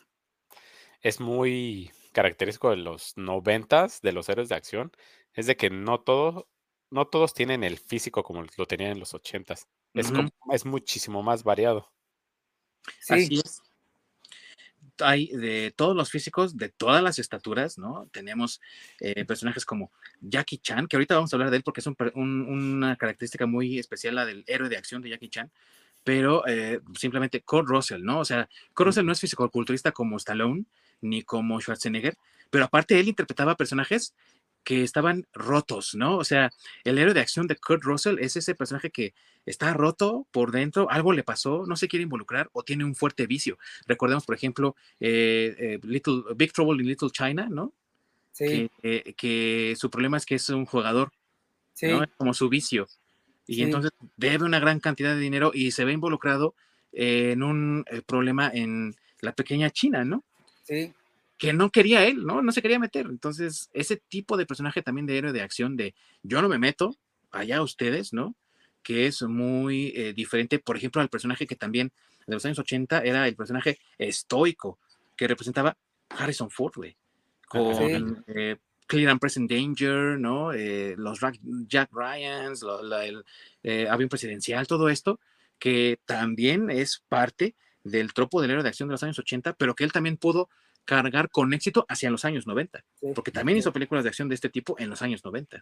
es muy característico de los noventas, de los héroes de acción, es de que no todos, no todos tienen el físico como lo tenían en los ochentas. Es, es muchísimo más variado. Sí. es. Hay de todos los físicos, de todas las estaturas, ¿no? Tenemos eh, personajes como Jackie Chan, que ahorita vamos a hablar de él porque es una característica muy especial, la del héroe de acción de Jackie Chan, pero eh, simplemente Kurt Russell, ¿no? O sea, Kurt Russell no es físico-culturista como Stallone ni como Schwarzenegger, pero aparte él interpretaba personajes que estaban rotos, ¿no? O sea, el héroe de acción de Kurt Russell es ese personaje que está roto por dentro, algo le pasó, no se quiere involucrar o tiene un fuerte vicio. Recordemos, por ejemplo, eh, eh, Little, Big Trouble in Little China, ¿no? Sí. Que, eh, su problema es que es un jugador, sí. ¿no? como su vicio. Y entonces debe una gran cantidad de dinero y se ve involucrado en un problema en la pequeña China, ¿no? Sí que no quería él, ¿no? No se quería meter. Entonces, ese tipo de personaje también de héroe de acción de yo no me meto, allá ustedes, ¿no? Que es muy eh, diferente, por ejemplo, al personaje que también de los años 80 era el personaje estoico que representaba Harrison Ford, güey, con eh, Clear and Present Danger, ¿no? Eh, los Jack Ryans, el avión presidencial, todo esto, que también es parte del tropo del héroe de acción de los años 80, pero que él también pudo cargar con éxito hacia los años 90, porque también hizo películas de acción de este tipo en los años 90.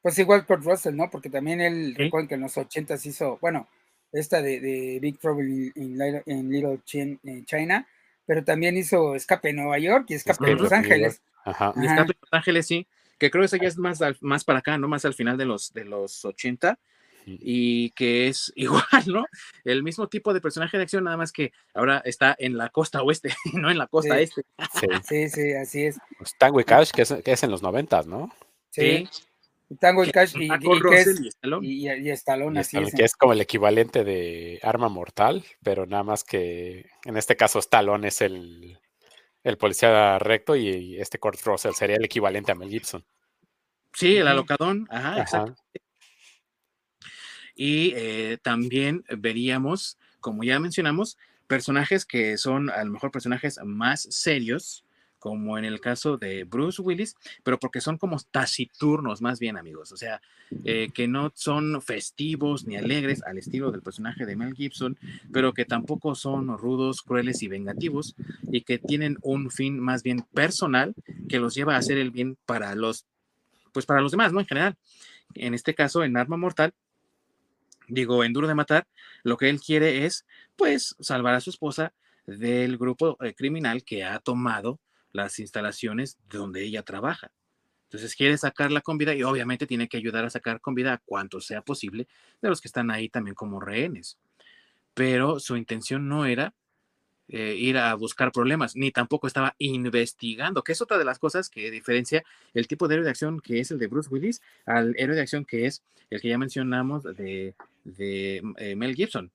Pues igual Kurt Russell, ¿no? Porque también él, recuerden que en los 80 hizo, bueno, esta de, Big Trouble in, Little China, pero también hizo Escape en Nueva York y Escape en Los Ángeles. Ajá. Y Escape en Los Ángeles, sí, que creo que esa ya es más, más para acá, ¿no? Más al final de los, de los 80, y que es igual, ¿no? El mismo tipo de personaje de acción, nada más que ahora está en la costa oeste, no en la costa este. Sí. sí, así es. Pues Tango y Cash, que es, que es en los noventas, ¿no? Sí. Tango y Cash y, y, y, y, Stallone, así es. Que es como el equivalente de Arma Mortal, pero nada más que en este caso Stallone es el, el policía recto y este Kurt Russell sería el equivalente a Mel Gibson. Sí, el alocadón, ajá, exacto. Y eh, también veríamos, como ya mencionamos, personajes que son a lo mejor personajes más serios, como en el caso de Bruce Willis, pero porque son como taciturnos más bien, amigos. O sea, eh, que no son festivos ni alegres al estilo del personaje de Mel Gibson, pero que tampoco son rudos, crueles y vengativos, y que tienen un fin más bien personal que los lleva a hacer el bien para los, pues para los demás, ¿no? En general. En este caso, en Arma Mortal, digo, en Duro de Matar, lo que él quiere es, pues, salvar a su esposa del grupo eh, criminal que ha tomado las instalaciones donde ella trabaja. Entonces quiere sacarla con vida y obviamente tiene que ayudar a sacar con vida a cuanto sea posible de los que están ahí también como rehenes. Pero su intención no era eh, ir a buscar problemas, ni tampoco estaba investigando, que es otra de las cosas que diferencia el tipo de héroe de acción que es el de Bruce Willis al héroe de acción que es el que ya mencionamos de, eh, Mel Gibson.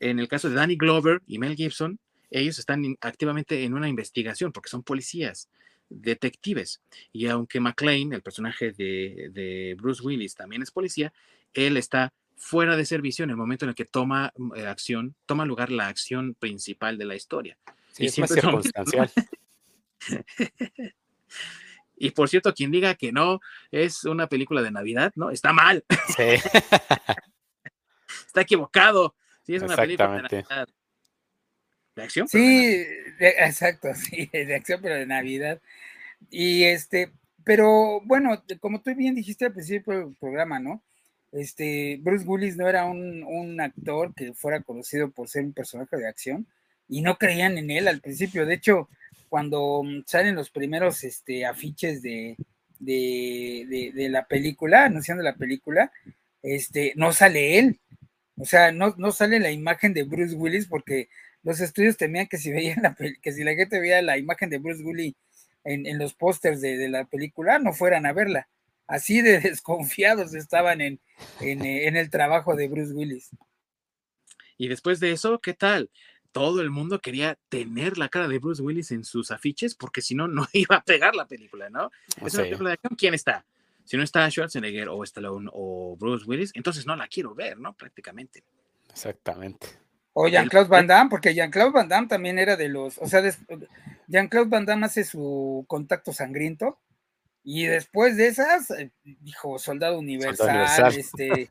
En el caso de Danny Glover y Mel Gibson, ellos están activamente en una investigación porque son policías, detectives. Y aunque McLean, el personaje de, de Bruce Willis, también es policía, él está fuera de servicio en el momento en el que toma mm, eh, acción, toma lugar la acción principal de la historia. y es más circunstancial. y por cierto, quien diga que no es una película de Navidad, ¿no? Está mal. Sí. Está equivocado. Sí, es una película de Navidad. ¿De acción? Sí, exacto, sí, de acción, pero de Navidad. Y este, pero bueno, como tú bien dijiste al principio del programa, ¿no? Este, Bruce Willis no era un, actor que fuera conocido por ser un personaje de acción. y no creían en él al principio. De hecho, cuando mm, salen los primeros este, afiches de, de, de, la película, anunciando la película, este, no sale él. O sea, no, no sale la imagen de Bruce Willis porque los estudios temían que si veían la que si la gente veía la imagen de Bruce Willis en, en los pósters de, de, la película, no fueran a verla. Así de desconfiados estaban en, en, en el trabajo de Bruce Willis. Y después de eso, ¿qué tal? todo el mundo quería tener la cara de Bruce Willis en sus afiches porque si no, no iba a pegar la película, ¿no? Es una película de acción, ¿quién está? Si no está Schwarzenegger o Stallone o Bruce Willis, entonces no la quiero ver, ¿no? Prácticamente. Exactamente. O Jean-Claude Van Damme, porque Jean-Claude Van Damme también era de los, o sea, Jean-Claude Van Damme hace su contacto sangriento y después de esas, eh, dijo Soldado Universal, Soldado Universal. este,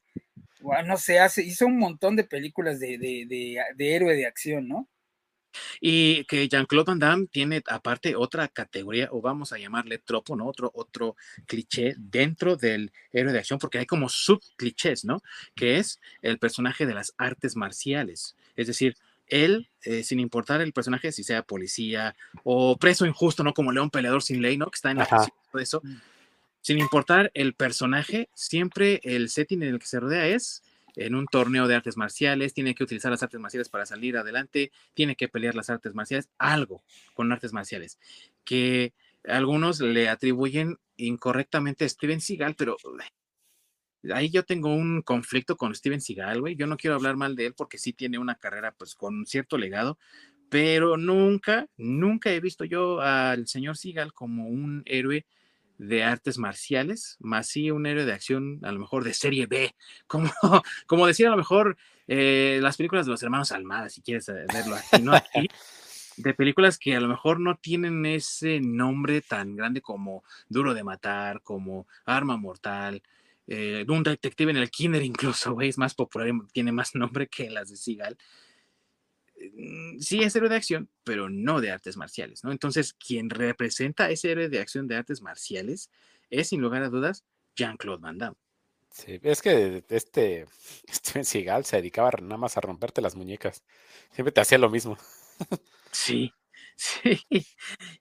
no sé, hace, hizo un montón de películas de, de, de, de héroe de acción, ¿no? Y que Jean-Claude Van Damme tiene aparte otra categoría, o vamos a llamarle tropo, ¿no? Otro, otro cliché dentro del héroe de acción, porque hay como subclichés, ¿no? Que es el personaje de las artes marciales. Es decir, él, eh, sin importar el personaje, si sea policía o preso injusto, ¿no? Como león peleador sin ley, ¿no? Que está en la de eso. Mm. Sin importar el personaje, siempre el setting en el que se rodea es en un torneo de artes marciales, tiene que utilizar las artes marciales para salir adelante, tiene que pelear las artes marciales, algo con artes marciales, que algunos le atribuyen incorrectamente a Steven Seagal, pero ahí yo tengo un conflicto con Steven Seagal, güey, yo no quiero hablar mal de él porque sí tiene una carrera pues con cierto legado, pero nunca, nunca he visto yo al señor Seagal como un héroe de artes marciales, más sí un héroe de acción, a lo mejor de serie B, como, como decir a lo mejor eh, las películas de los hermanos Almada, si quieres eh, verlo aquí, ¿no? Aquí, de películas que a lo mejor no tienen ese nombre tan grande como Duro de Matar, como Arma Mortal, eh, un detective en el Kinder incluso, güey, es más popular, tiene más nombre que las de Seagal. Mm, sí es héroe de acción, pero no de artes marciales, ¿no? Entonces, quien representa ese héroe de acción de artes marciales es, sin lugar a dudas, Jean-Claude Van Damme. Sí, es que este Steven Seagal se dedicaba nada más a romperte las muñecas. Siempre te hacía lo mismo. Sí, sí.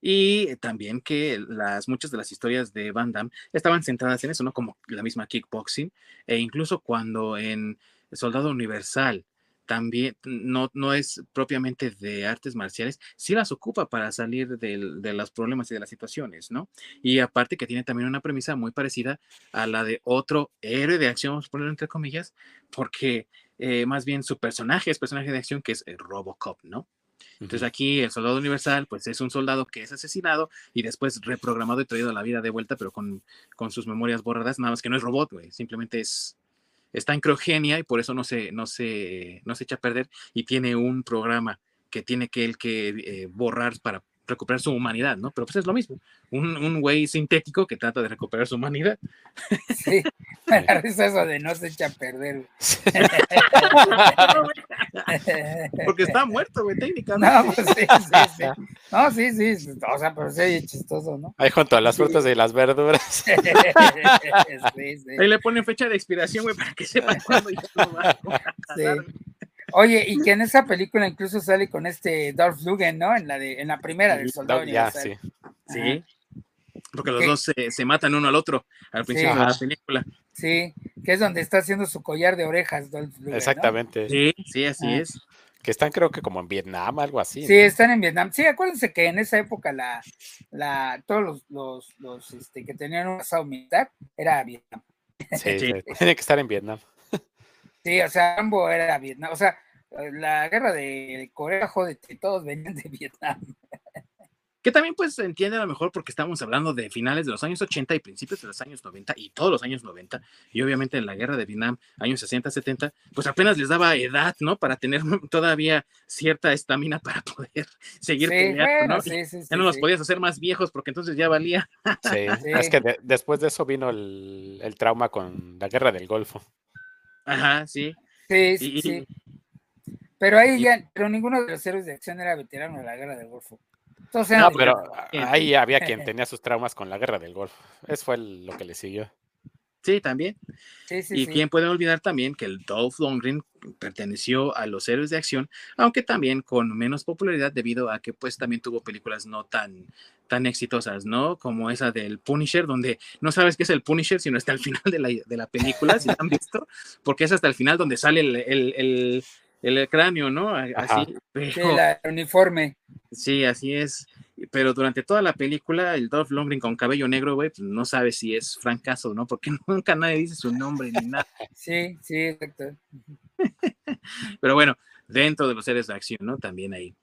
Y también que las, muchas de las historias de Van Damme estaban centradas en eso, ¿no? Como la misma kickboxing. E incluso cuando en Soldado Universal también no, no es propiamente de artes marciales, sí las ocupa para salir de los problemas y de las situaciones, ¿no? Y aparte que tiene también una premisa muy parecida a la de otro héroe de acción, vamos a ponerlo entre comillas, porque eh, más bien su personaje es personaje de acción que es el Robocop, ¿no? Entonces aquí el soldado universal, pues es un soldado que es asesinado y después reprogramado y traído a la vida de vuelta, pero con, con sus memorias borradas, nada más que no es robot, güey, simplemente es, está en criogenia y por eso no se, no se, no se echa a perder y tiene un programa que tiene que él que eh, borrar para recuperar su humanidad, ¿no? Pero pues es lo mismo, un güey sintético que trata de recuperar su humanidad. Sí, es eso de no se echa a perder. Porque está muerto, güey, técnicamente. No, pues sí, sí, sí. No, sí, sí, o sea, pero sí, chistoso, ¿no? Ahí junto a las frutas y las verduras. sí, sí. Ahí le ponen fecha de expiración, güey, para que sepan cuándo ya lo va a sí. Oye, y que en esa película incluso sale con este Dolph Lundgren, ¿no? En la de, en la primera del Soldado ya, Sí. sí. Porque los dos se, se, matan uno al otro al principio sí. de la película. Sí, que es donde está haciendo su collar de orejas, Dolph Lundgren, Exactamente. ¿no? Sí, sí, así ah. es. Que están creo que como en Vietnam, algo así. Sí, ¿no? están en Vietnam. Sí, acuérdense que en esa época la, la, todos los, los, los este, que tenían un asado militar era Vietnam. Sí, sí. tiene que estar en Vietnam. Sí, o sea, ambos era Vietnam. O sea, la guerra de Corea, joder, todos venían de Vietnam. Que también pues se entiende a lo mejor porque estamos hablando de finales de los años 80 y principios de los años 90 y todos los años 90 y obviamente en la guerra de Vietnam, años 60, 70, pues apenas les daba edad, ¿no? Para tener todavía cierta estamina para poder seguir Sí, peleando, bueno, ¿no? sí, sí, ya sí, no los podías hacer más viejos porque entonces ya valía. Sí, Sí. es que de- después de eso vino el, el trauma con la guerra del Golfo. Ajá, sí. Sí, sí, y- sí. Pero ahí y- ya, pero ninguno de los héroes de acción era veterano de la guerra del Golfo. Eran No, pero ahí había quien tenía sus traumas con la guerra del Golfo. Eso fue lo que le siguió. Sí, también. Sí, sí, y sí. quién puede olvidar también que el Dolph Lundgren perteneció a los héroes de acción, aunque también con menos popularidad debido a que pues también tuvo películas no tan tan exitosas, ¿no? Como esa del Punisher, donde no sabes qué es el Punisher, sino hasta el final de la, de la película, si la han visto, porque es hasta el final donde sale el, el, el, el cráneo, ¿no? Ajá. Así, pero, Sí, la- el uniforme. Sí, así es. Pero durante toda la película, el Dolph Lundgren con cabello negro, güey, pues no sabe si es Frank Castle, ¿no? Porque nunca nadie dice su nombre ni nada. Sí, sí, exacto. Pero bueno, dentro de los seres de acción, ¿no? También ahí.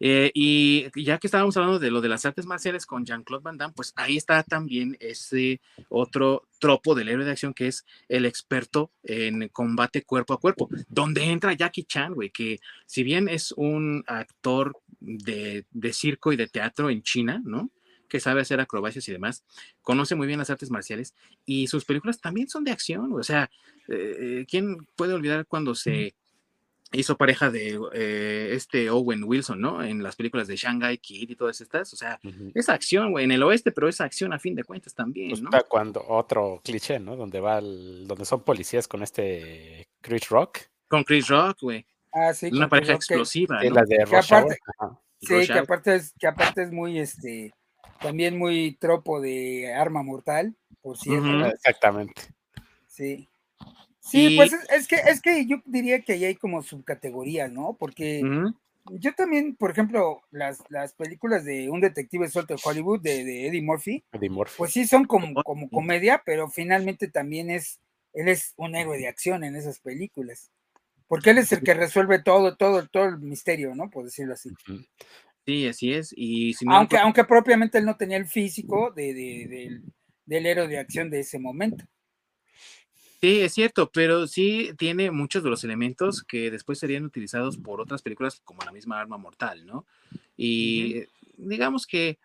Eh, y ya que estábamos hablando de lo de las artes marciales con Jean-Claude Van Damme, pues ahí está también ese otro tropo del héroe de acción que es el experto en combate cuerpo a cuerpo, donde entra Jackie Chan, güey, que si bien es un actor de, de circo y de teatro en China, ¿no? que sabe hacer acrobacias y demás, conoce muy bien las artes marciales y sus películas también son de acción, o sea, eh, ¿quién puede olvidar cuando se hizo pareja de eh, este Owen Wilson, ¿no? En las películas de Shanghai Kid y todas estas, o sea, Ujú. es acción, güey, en el oeste, pero es acción a fin de cuentas también, Pues ¿no? está cuando otro cliché, ¿no? Donde va el- donde son policías con este Chris Rock, Con Chris Rock, güey, Ah, sí. una pareja Rock, explosiva, que ¿no? la de que aparte-. Sí, Rush que aparte es, que aparte es muy este también muy tropo de arma mortal, por cierto. Ujú. Exactamente. Sí. Sí, Y- pues es, es que es que yo diría que ahí hay como subcategorías, ¿no? Porque yo también, por ejemplo, las, las películas de un detective suelto de Hollywood de, de Eddie Murphy, Eddie Murphy. pues sí son como, como comedia, pero finalmente también es, él es un héroe de acción en esas películas. Porque él es el que resuelve todo, todo, todo el misterio, ¿no? Por decirlo así. Sí, así es. Y si no, Aunque, aunque propiamente él no tenía el físico de, de- del, del héroe de acción de ese momento. Sí, es cierto, pero sí tiene muchos de los elementos que después serían utilizados por otras películas como la misma Arma Mortal, ¿no? Y eh, digamos que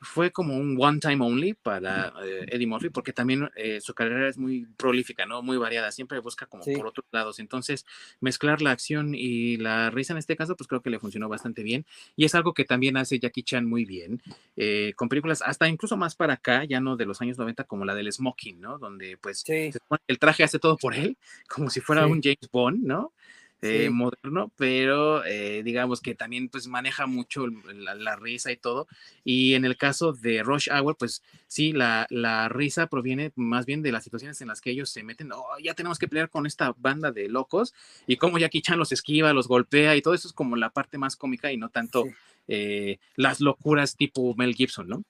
fue como un one time only para eh, Eddie Murphy, porque también eh, su carrera es muy prolífica, ¿no? Muy variada, siempre busca como Sí. por otros lados. Entonces, mezclar la acción y la risa en este caso, pues creo que le funcionó bastante bien. Y es algo que también hace Jackie Chan muy bien, eh, con películas hasta incluso más para acá, ya no de los años 90, como la del Smoking, ¿no? Donde pues Sí, el traje hace todo por él, como si fuera Sí. un James Bond, ¿no? Eh, Sí. moderno, pero eh, digamos que también pues maneja mucho la, la risa y todo. Y en el caso de Rush Hour, pues sí, la, la risa proviene más bien de las situaciones en las que ellos se meten, oh, ya tenemos que pelear con esta banda de locos, y cómo Jackie Chan los esquiva, los golpea, y todo eso es como la parte más cómica y no tanto sí. eh, las locuras tipo Mel Gibson, ¿no?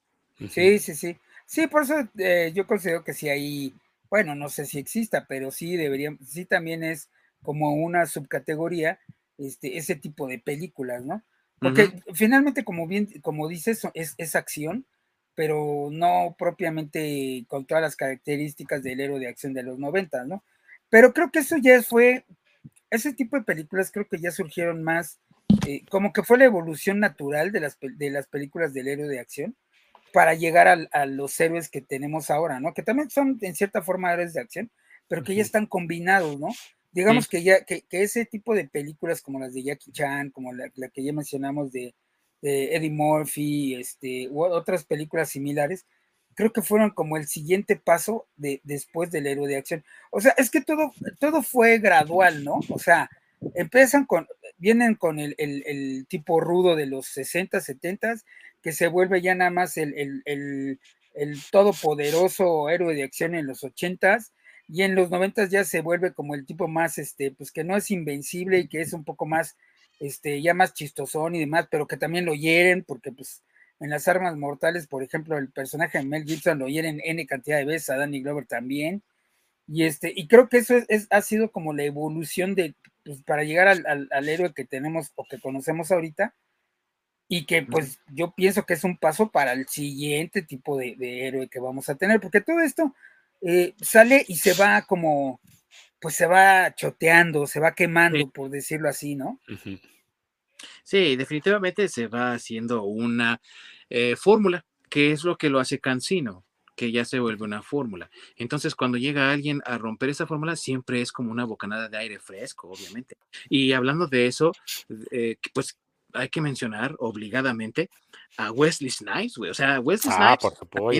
Sí, sí, sí. Sí, por eso eh, yo considero que sí hay, bueno, no sé si exista, pero sí debería, sí también es como una subcategoría, este, ese tipo de películas, ¿no? Porque Ujú. finalmente, como bien, como dices, es, es acción, pero no propiamente con todas las características del héroe de acción de los 90, ¿no? Pero creo que eso ya fue, ese tipo de películas creo que ya surgieron más, eh, como que fue la evolución natural de las, de las películas del héroe de acción para llegar al- a, los héroes que tenemos ahora, ¿no? Que también son en cierta forma héroes de acción, pero que ya Ujú. están combinados, ¿no? Digamos que ya, que, ese tipo de películas como las de Jackie Chan, como la, que ya mencionamos de, Eddie Murphy, este, u otras películas similares, creo que fueron como el siguiente paso de, después del héroe de acción. O sea, es que todo, todo fue gradual, ¿no? O sea, empiezan con, vienen con el, el, tipo rudo de los 60, 70, que se vuelve ya nada más el, el, todopoderoso héroe de acción en los 80 y en los 90 ya se vuelve como el tipo más, este, pues que no es invencible y que es un poco más, este, ya más chistosón y demás, pero que también lo hieren, porque pues en las armas mortales, por ejemplo, el personaje de Mel Gibson lo hieren N cantidad de veces, a Danny Glover también, y este, y creo que eso es, es ha sido como la evolución de, pues, para llegar al, al, al, héroe que tenemos o que conocemos ahorita, y que pues yo pienso que es un paso para el siguiente tipo de, de héroe que vamos a tener, porque todo esto eh, sale y se va como, pues se va choteando, se va quemando, sí. por decirlo así, ¿no? Sí, definitivamente se va haciendo una eh, fórmula, que es lo que lo hace Cancino, que ya se vuelve una fórmula. Entonces, cuando llega alguien a romper esa fórmula, siempre es como una bocanada de aire fresco, obviamente. Y hablando de eso, eh, pues hay que mencionar obligadamente a Wesley Snipes, güey. O sea, Wesley Ah, Snipes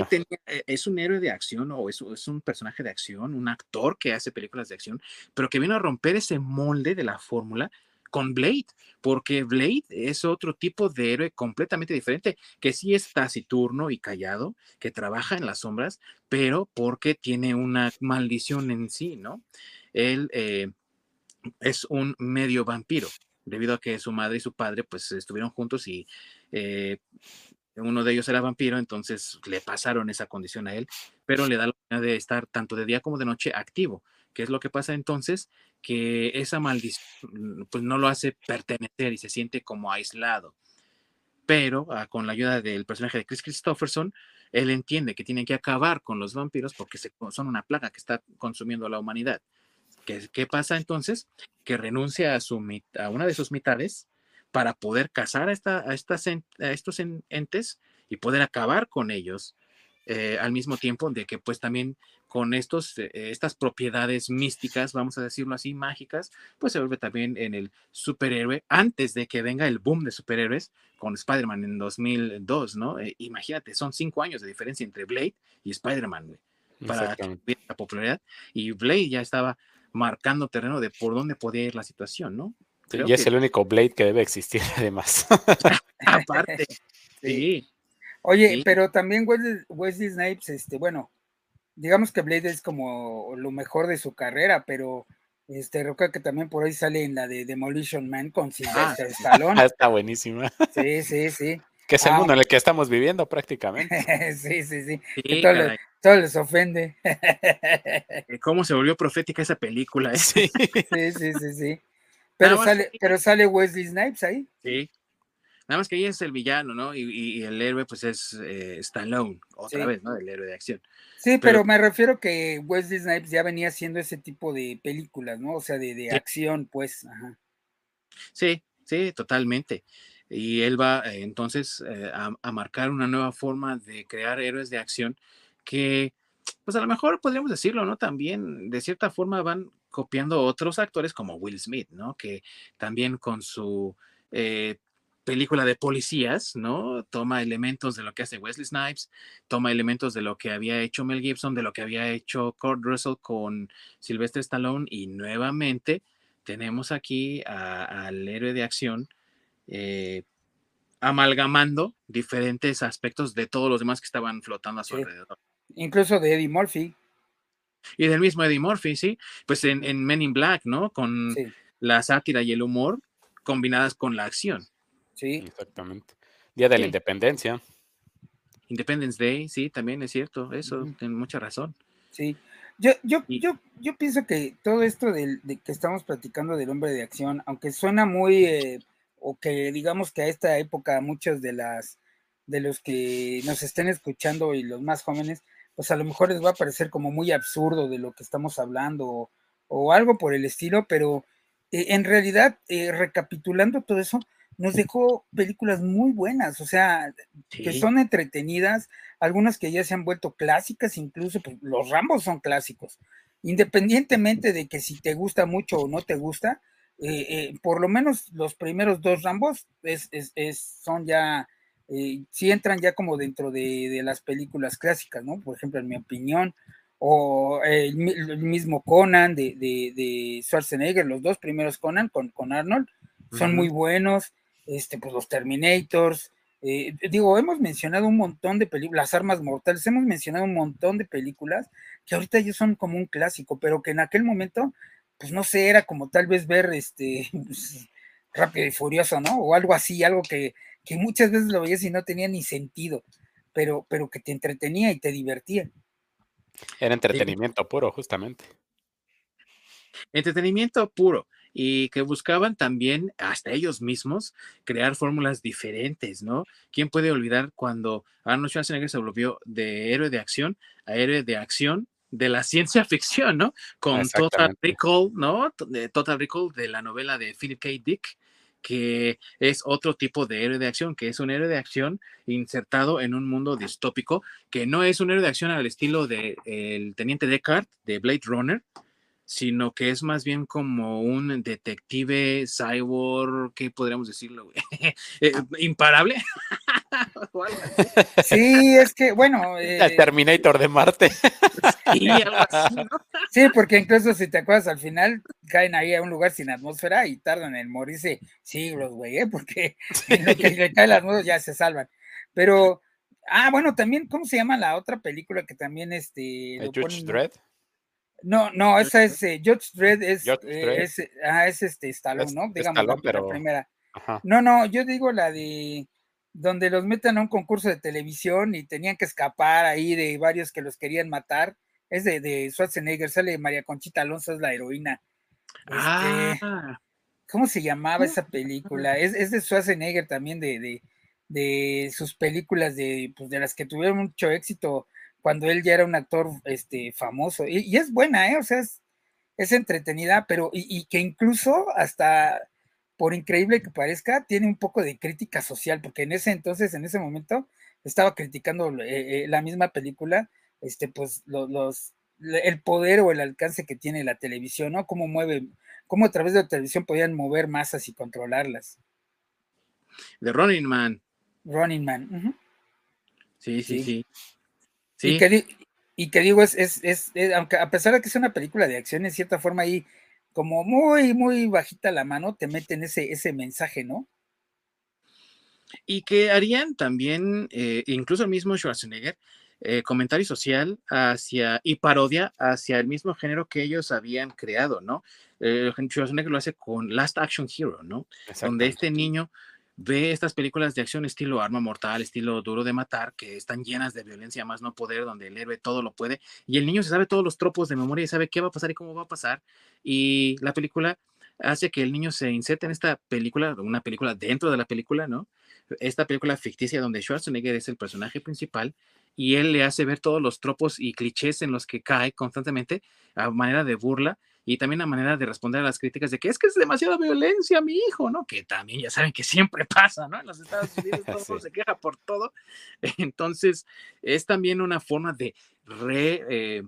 tenía- eh, es un héroe de acción o es, es un personaje de acción, un actor que hace películas de acción, pero que vino a romper ese molde de la fórmula con Blade, porque Blade es otro tipo de héroe completamente diferente, que sí es taciturno y callado, que trabaja en las sombras, pero porque tiene una maldición en sí, ¿no? Él eh, es un medio vampiro, debido a que su madre y su padre pues estuvieron juntos y eh, uno de ellos era vampiro, entonces le pasaron esa condición a él, pero le da la oportunidad de estar tanto de día como de noche activo. ¿Qué es lo que pasa entonces? Que esa maldición pues no lo hace pertenecer y se siente como aislado. Pero ah, con la ayuda del personaje de Chris Christopherson, él entiende que tiene que acabar con los vampiros porque son una plaga que está consumiendo a la humanidad. ¿Qué, pasa entonces? Que renuncia a una de sus mitades para poder cazar a, esta, a, estas a estos en- entes y poder acabar con ellos eh, al mismo tiempo de que pues también con estos, eh, estas propiedades místicas, vamos a decirlo así, mágicas, pues se vuelve también en el superhéroe antes de que venga el boom de superhéroes con Spider-Man en 2002, ¿no? Eh, imagínate, son cinco años de diferencia entre Blade y Spider-Man, para la popularidad. Y Blade ya estaba marcando terreno de por dónde podía ir la situación, ¿no? Creo Y es que- el único Blade que debe existir, además. Aparte, Sí. sí, Oye, Sí. pero también Wesley, Wesley Snipes, este, bueno, digamos que Blade es como lo mejor de su carrera, pero este, recuerda que también por ahí sale en la de Demolition Man con Sylvester Ah, Stallone. está buenísima. Sí, sí, sí. Que es el Ah. mundo en el que estamos viviendo prácticamente. sí, sí, sí. sí, Que todo, le- caray. todo les ofende. Eh, cómo se volvió profética esa película, ¿eh? Sí. Sí, sí, sí, sí. Pero sale, que- pero sale Wesley Snipes ahí. Sí. Nada más que ahí es el villano, ¿no? Y, y- y el héroe, pues es eh, Stallone, otra Sí. vez, ¿no? El héroe de acción. Sí, pero, Pero- me refiero que Wesley Snipes ya venía haciendo ese tipo de películas, ¿no? O sea, de, de Sí. acción, pues. Ajá. Sí, sí, totalmente. Y él va eh, entonces eh, a, a marcar una nueva forma de crear héroes de acción que, pues a lo mejor podríamos decirlo, ¿no? También de cierta forma van copiando otros actores como Will Smith, ¿no? Que también con su eh, película de policías, ¿no? Toma elementos de lo que hace Wesley Snipes, toma elementos de lo que había hecho Mel Gibson, de lo que había hecho Kurt Russell con Sylvester Stallone y nuevamente tenemos aquí al héroe de acción eh, amalgamando diferentes aspectos de todos los demás que estaban flotando a su Sí. alrededor. Incluso de Eddie Murphy. Y del mismo Eddie Murphy, sí, pues en, en Men in Black, ¿no? Con Sí, la sátira y el humor combinadas con la acción. sí. Exactamente. Día de la. Independencia. Independence Day, sí, también es cierto, eso, tiene mucha razón. Sí, yo, yo, Y- yo, yo pienso que todo esto del- de, que estamos platicando del hombre de acción, aunque suena muy, eh, o que digamos que a esta época muchos de las de los que nos estén escuchando y los más jóvenes, pues a lo mejor les va a parecer como muy absurdo de lo que estamos hablando o, o algo por el estilo, pero eh, en realidad, eh, recapitulando todo eso, nos dejó películas muy buenas, o sea, que son entretenidas, algunas que ya se han vuelto clásicas, incluso pues, los Rambos son clásicos, independientemente de que si te gusta mucho o no te gusta, eh, eh, por lo menos los primeros dos Rambos es, es- es- son ya, eh, sí entran ya como dentro de, de las películas clásicas, ¿no? Por ejemplo, en mi opinión, o el, mi- el mismo Conan de, de, de Schwarzenegger, los dos primeros Conan con, con Arnold, son muy buenos, este, pues los Terminators, eh, digo, hemos mencionado un montón de películas, las armas mortales, hemos mencionado un montón de películas que ahorita ya son como un clásico, pero que en aquel momento, pues no sé, era como tal vez ver este pues, rápido y furioso, ¿no? O algo así, algo que, que muchas veces lo veías y no tenía ni sentido, pero, pero que te entretenía y te divertía. Era entretenimiento puro, justamente. entretenimiento puro y que buscaban también hasta ellos mismos crear fórmulas diferentes, ¿no? ¿Quién puede olvidar cuando Arnold Schwarzenegger se volvió de héroe de acción a héroe de acción de la ciencia ficción, ¿no? Con Total. Recall, ¿no? Total Recall de la novela de Philip K. Dick, que es otro tipo de héroe de acción, que es un héroe de acción insertado en un mundo distópico, que no es un héroe de acción al estilo de el Teniente Deckard de Blade Runner, sino que es más bien como un detective cyborg, ¿qué podríamos decirlo? Eh, imparable. sí, es que, bueno. El eh, Terminator de Marte. sí, algo así, ¿no? sí, porque incluso si te acuerdas, al final caen ahí a un lugar sin atmósfera y tardan en morirse siglos, güey, ¿eh? porque en lo que le cae las nubes ya se salvan. Pero, ah, bueno, también, ¿cómo se llama la otra película que también este. Judge Dredd? No, no, esa es eh, Judge Dredd es, eh, es, ah, es este Stallone, ¿no? Digamos la, pero... primera. No, no, yo digo la de donde los meten a un concurso de televisión y tenían que escapar ahí de varios que los querían matar. Es de, de Schwarzenegger, sale María Conchita Alonso, es la heroína. Este, ah. ¿Cómo se llamaba esa película? Es, es de Schwarzenegger también, de, de, de sus películas de, pues, de las que tuvieron mucho éxito cuando él ya era un actor este, famoso. Y, es buena, ¿eh? O sea, es, es entretenida, pero y, que incluso hasta, por increíble que parezca, tiene un poco de crítica social, porque en ese entonces, en ese momento, estaba criticando eh, eh, la misma película, este, pues los, el poder o el alcance que tiene la televisión, ¿no? Cómo mueve, cómo a través de la televisión podían mover masas y controlarlas. De Running Man. Running Man. sí, sí, sí. Y, que, digo, es, es, aunque a pesar de que es una película de acción, en cierta forma ahí, como muy, muy bajita la mano, te meten ese, ese mensaje, ¿no? Y que harían también, eh, incluso el mismo Schwarzenegger, eh, comentario social hacia y parodia hacia el mismo género que ellos habían creado, ¿no? Eh, Schwarzenegger lo hace con Last Action Hero, ¿no? Donde este niño ve estas películas de acción estilo arma mortal, estilo duro de matar, que están llenas de violencia más no poder, donde el héroe todo lo puede, y el niño se sabe todos los tropos de memoria y sabe qué va a pasar y cómo va a pasar, y la película hace que el niño se inserte en esta película, una película dentro de la película, ¿no? Esta película ficticia donde Schwarzenegger es el personaje principal y él le hace ver todos los tropos y clichés en los que cae constantemente a manera de burla y también la manera de responder a las críticas de que es que es demasiada violencia mi hijo, ¿no? Que también ya saben que siempre pasa, ¿no? En los Estados Unidos todo se queja por todo. Entonces, es también una forma de eh,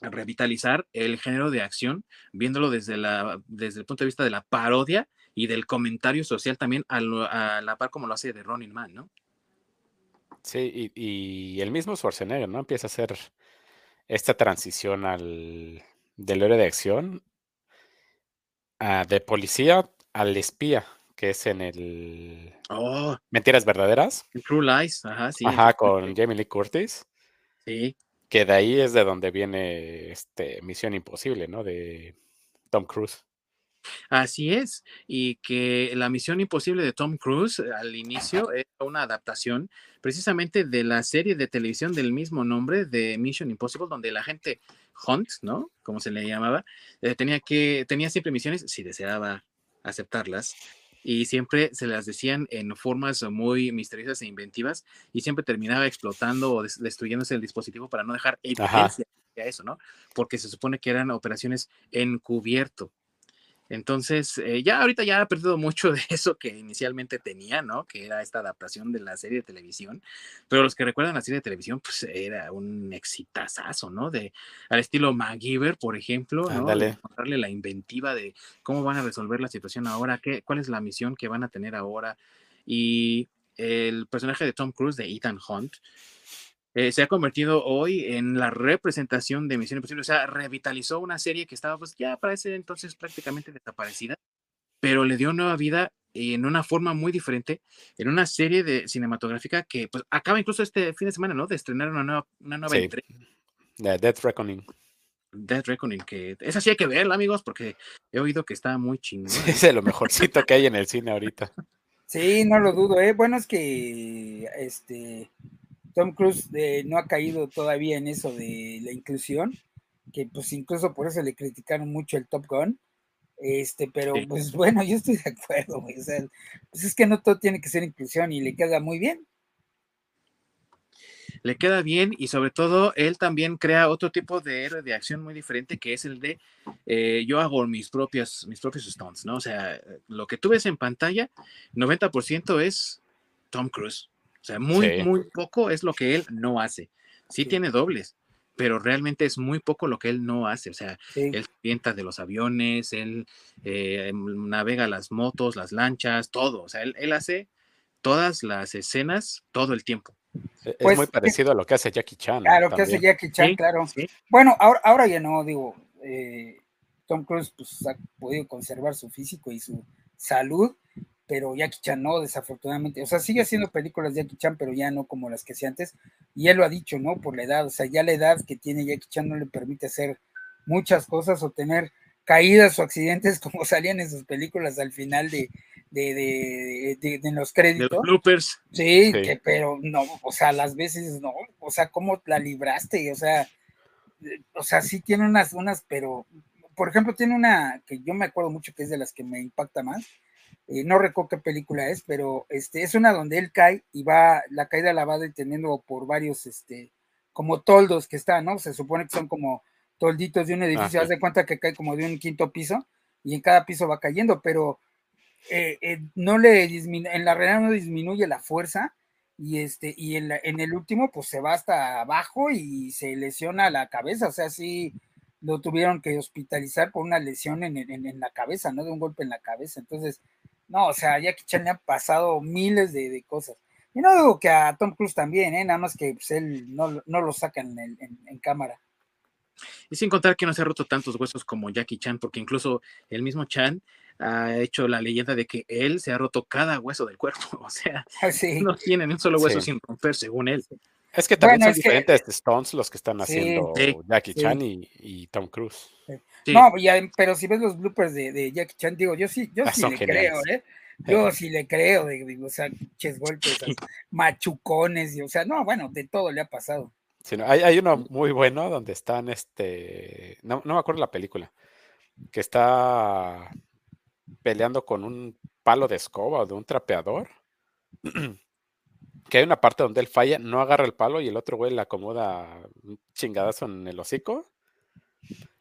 revitalizar el género de acción, viéndolo desde, la, desde el punto de vista de la parodia y del comentario social también a, la par como lo hace de Ronin Man, ¿no? Sí, y, y, el mismo Schwarzenegger, ¿no? Empieza a hacer esta transición al, del héroe de acción ah, de policía al espía, que es en el oh. Mentiras Verdaderas. True Lies, ajá, sí. Ajá, con Jamie Lee Curtis. Sí. Que de ahí es de donde viene este Misión Imposible, ¿no? De Tom Cruise. Así es, y que la misión imposible de Tom Cruise eh, al inicio era una adaptación precisamente de la serie de televisión del mismo nombre de Mission Impossible, donde la gente Hunt, ¿no? Como se le llamaba, eh, tenía que, tenía siempre misiones, si deseaba aceptarlas, y siempre se las decían en formas muy misteriosas e inventivas, y siempre terminaba explotando o destruyéndose el dispositivo para no dejar evidencia a eso, ¿no? Porque se supone que eran operaciones encubierto. Entonces, eh, ya ahorita ya ha perdido mucho de eso que inicialmente tenía, ¿no? Que era esta adaptación de la serie de televisión. Pero los que recuerdan la serie de televisión, pues era un exitazazo, ¿no? De al estilo MacGyver, por ejemplo, ¿no? Darle la inventiva de cómo van a resolver la situación ahora, qué, cuál es la misión que van a tener ahora. Y el personaje de Tom Cruise, de Ethan Hunt, eh, se ha convertido hoy en la representación de Misión Imposible, o sea, revitalizó una serie que estaba pues ya para ese entonces prácticamente desaparecida, pero le dio nueva vida en una forma muy diferente, en una serie de cinematográfica que pues acaba incluso este fin de semana, ¿no? De estrenar una nueva, una nueva sí. Death Reckoning. Death Reckoning, que esa sí hay que verla, amigos, porque he oído que está muy chingón. es de lo mejorcito que hay en el cine ahorita. Sí, no lo dudo, ¿eh? Bueno, es que este Tom Cruise eh, no ha caído todavía en eso de la inclusión, que pues incluso por eso le criticaron mucho el Top Gun. Este, pero pues bueno, yo estoy de acuerdo, pues es que no todo tiene que ser inclusión y le queda muy bien. Le queda bien y sobre todo él también crea otro tipo de héroe de acción muy diferente que es el de eh, yo hago mis propios, mis propios stunts, ¿no? O sea, lo que tú ves en pantalla, 90% es Tom Cruise. O sea, muy, muy poco es lo que él no hace. Sí, tiene dobles, pero realmente es muy poco lo que él no hace. O sea, él pienta de los aviones, él eh, navega las motos, las lanchas, todo. O sea, él, hace todas las escenas todo el tiempo. E, es muy pues, parecido a lo que hace Jackie Chan. Claro, que hace Jackie Chan, claro. Bueno, ahora, ahora ya no, digo, eh, Tom Cruise pues, ha podido conservar su físico y su salud, pero Jackie Chan no, desafortunadamente. O sea, sigue haciendo películas de Jackie Chan, pero ya no como las que hacía antes. Y él lo ha dicho, ¿no? Por la edad. O sea, ya la edad que tiene Jackie Chan no le permite hacer muchas cosas o tener caídas o accidentes como salían en sus películas al final de, de, de, los créditos. De los bloopers. Sí, Que, pero no, o sea, las veces no, o sea, ¿cómo la libraste? O sea, o sea, sí tiene unas, unas, pero, por ejemplo, tiene una que yo me acuerdo mucho que es de las que me impacta más, eh, no recuerdo qué película es, pero este, es una donde él cae y va, la caída la va deteniendo por varios, este, como toldos que están, ¿no? Se supone que son como tolditos de un edificio, ah, haz de cuenta que cae como de un quinto piso y en cada piso va cayendo, pero eh, eh, no le disminuye, en la realidad no disminuye la fuerza y este, y en, en, el último pues se va hasta abajo y se lesiona la cabeza, o sea, sí lo tuvieron que hospitalizar por una lesión en, en, en la cabeza, ¿no? De un golpe en la cabeza, entonces no, o sea, Jackie Chan le han pasado miles de, cosas. Y no digo que a Tom Cruise también, ¿eh? nada más que pues, él no, lo saca en, cámara. Y sin contar que no se ha roto tantos huesos como Jackie Chan, porque incluso el mismo Chan ha hecho la leyenda de que él se ha roto cada hueso del cuerpo. O sea, ah, no tiene ni un solo hueso sin romper, según él. Es que también son diferentes Stones los que están haciendo Jackie Chan y, Tom Cruise. No, pero si ves los bloopers de, Jackie Chan, digo, yo sí, yo ah, sí le creo, ¿eh? Yo sí le creo, digo, o sea, ches golpes, machucones, y, o sea, no, bueno, de todo le ha pasado. Sí, hay, hay, uno muy bueno donde están, este, no, no me acuerdo la película, que está peleando con un palo de escoba o de un trapeador. que hay una parte donde él falla, no agarra el palo y el otro güey le acomoda un chingadazo en el hocico.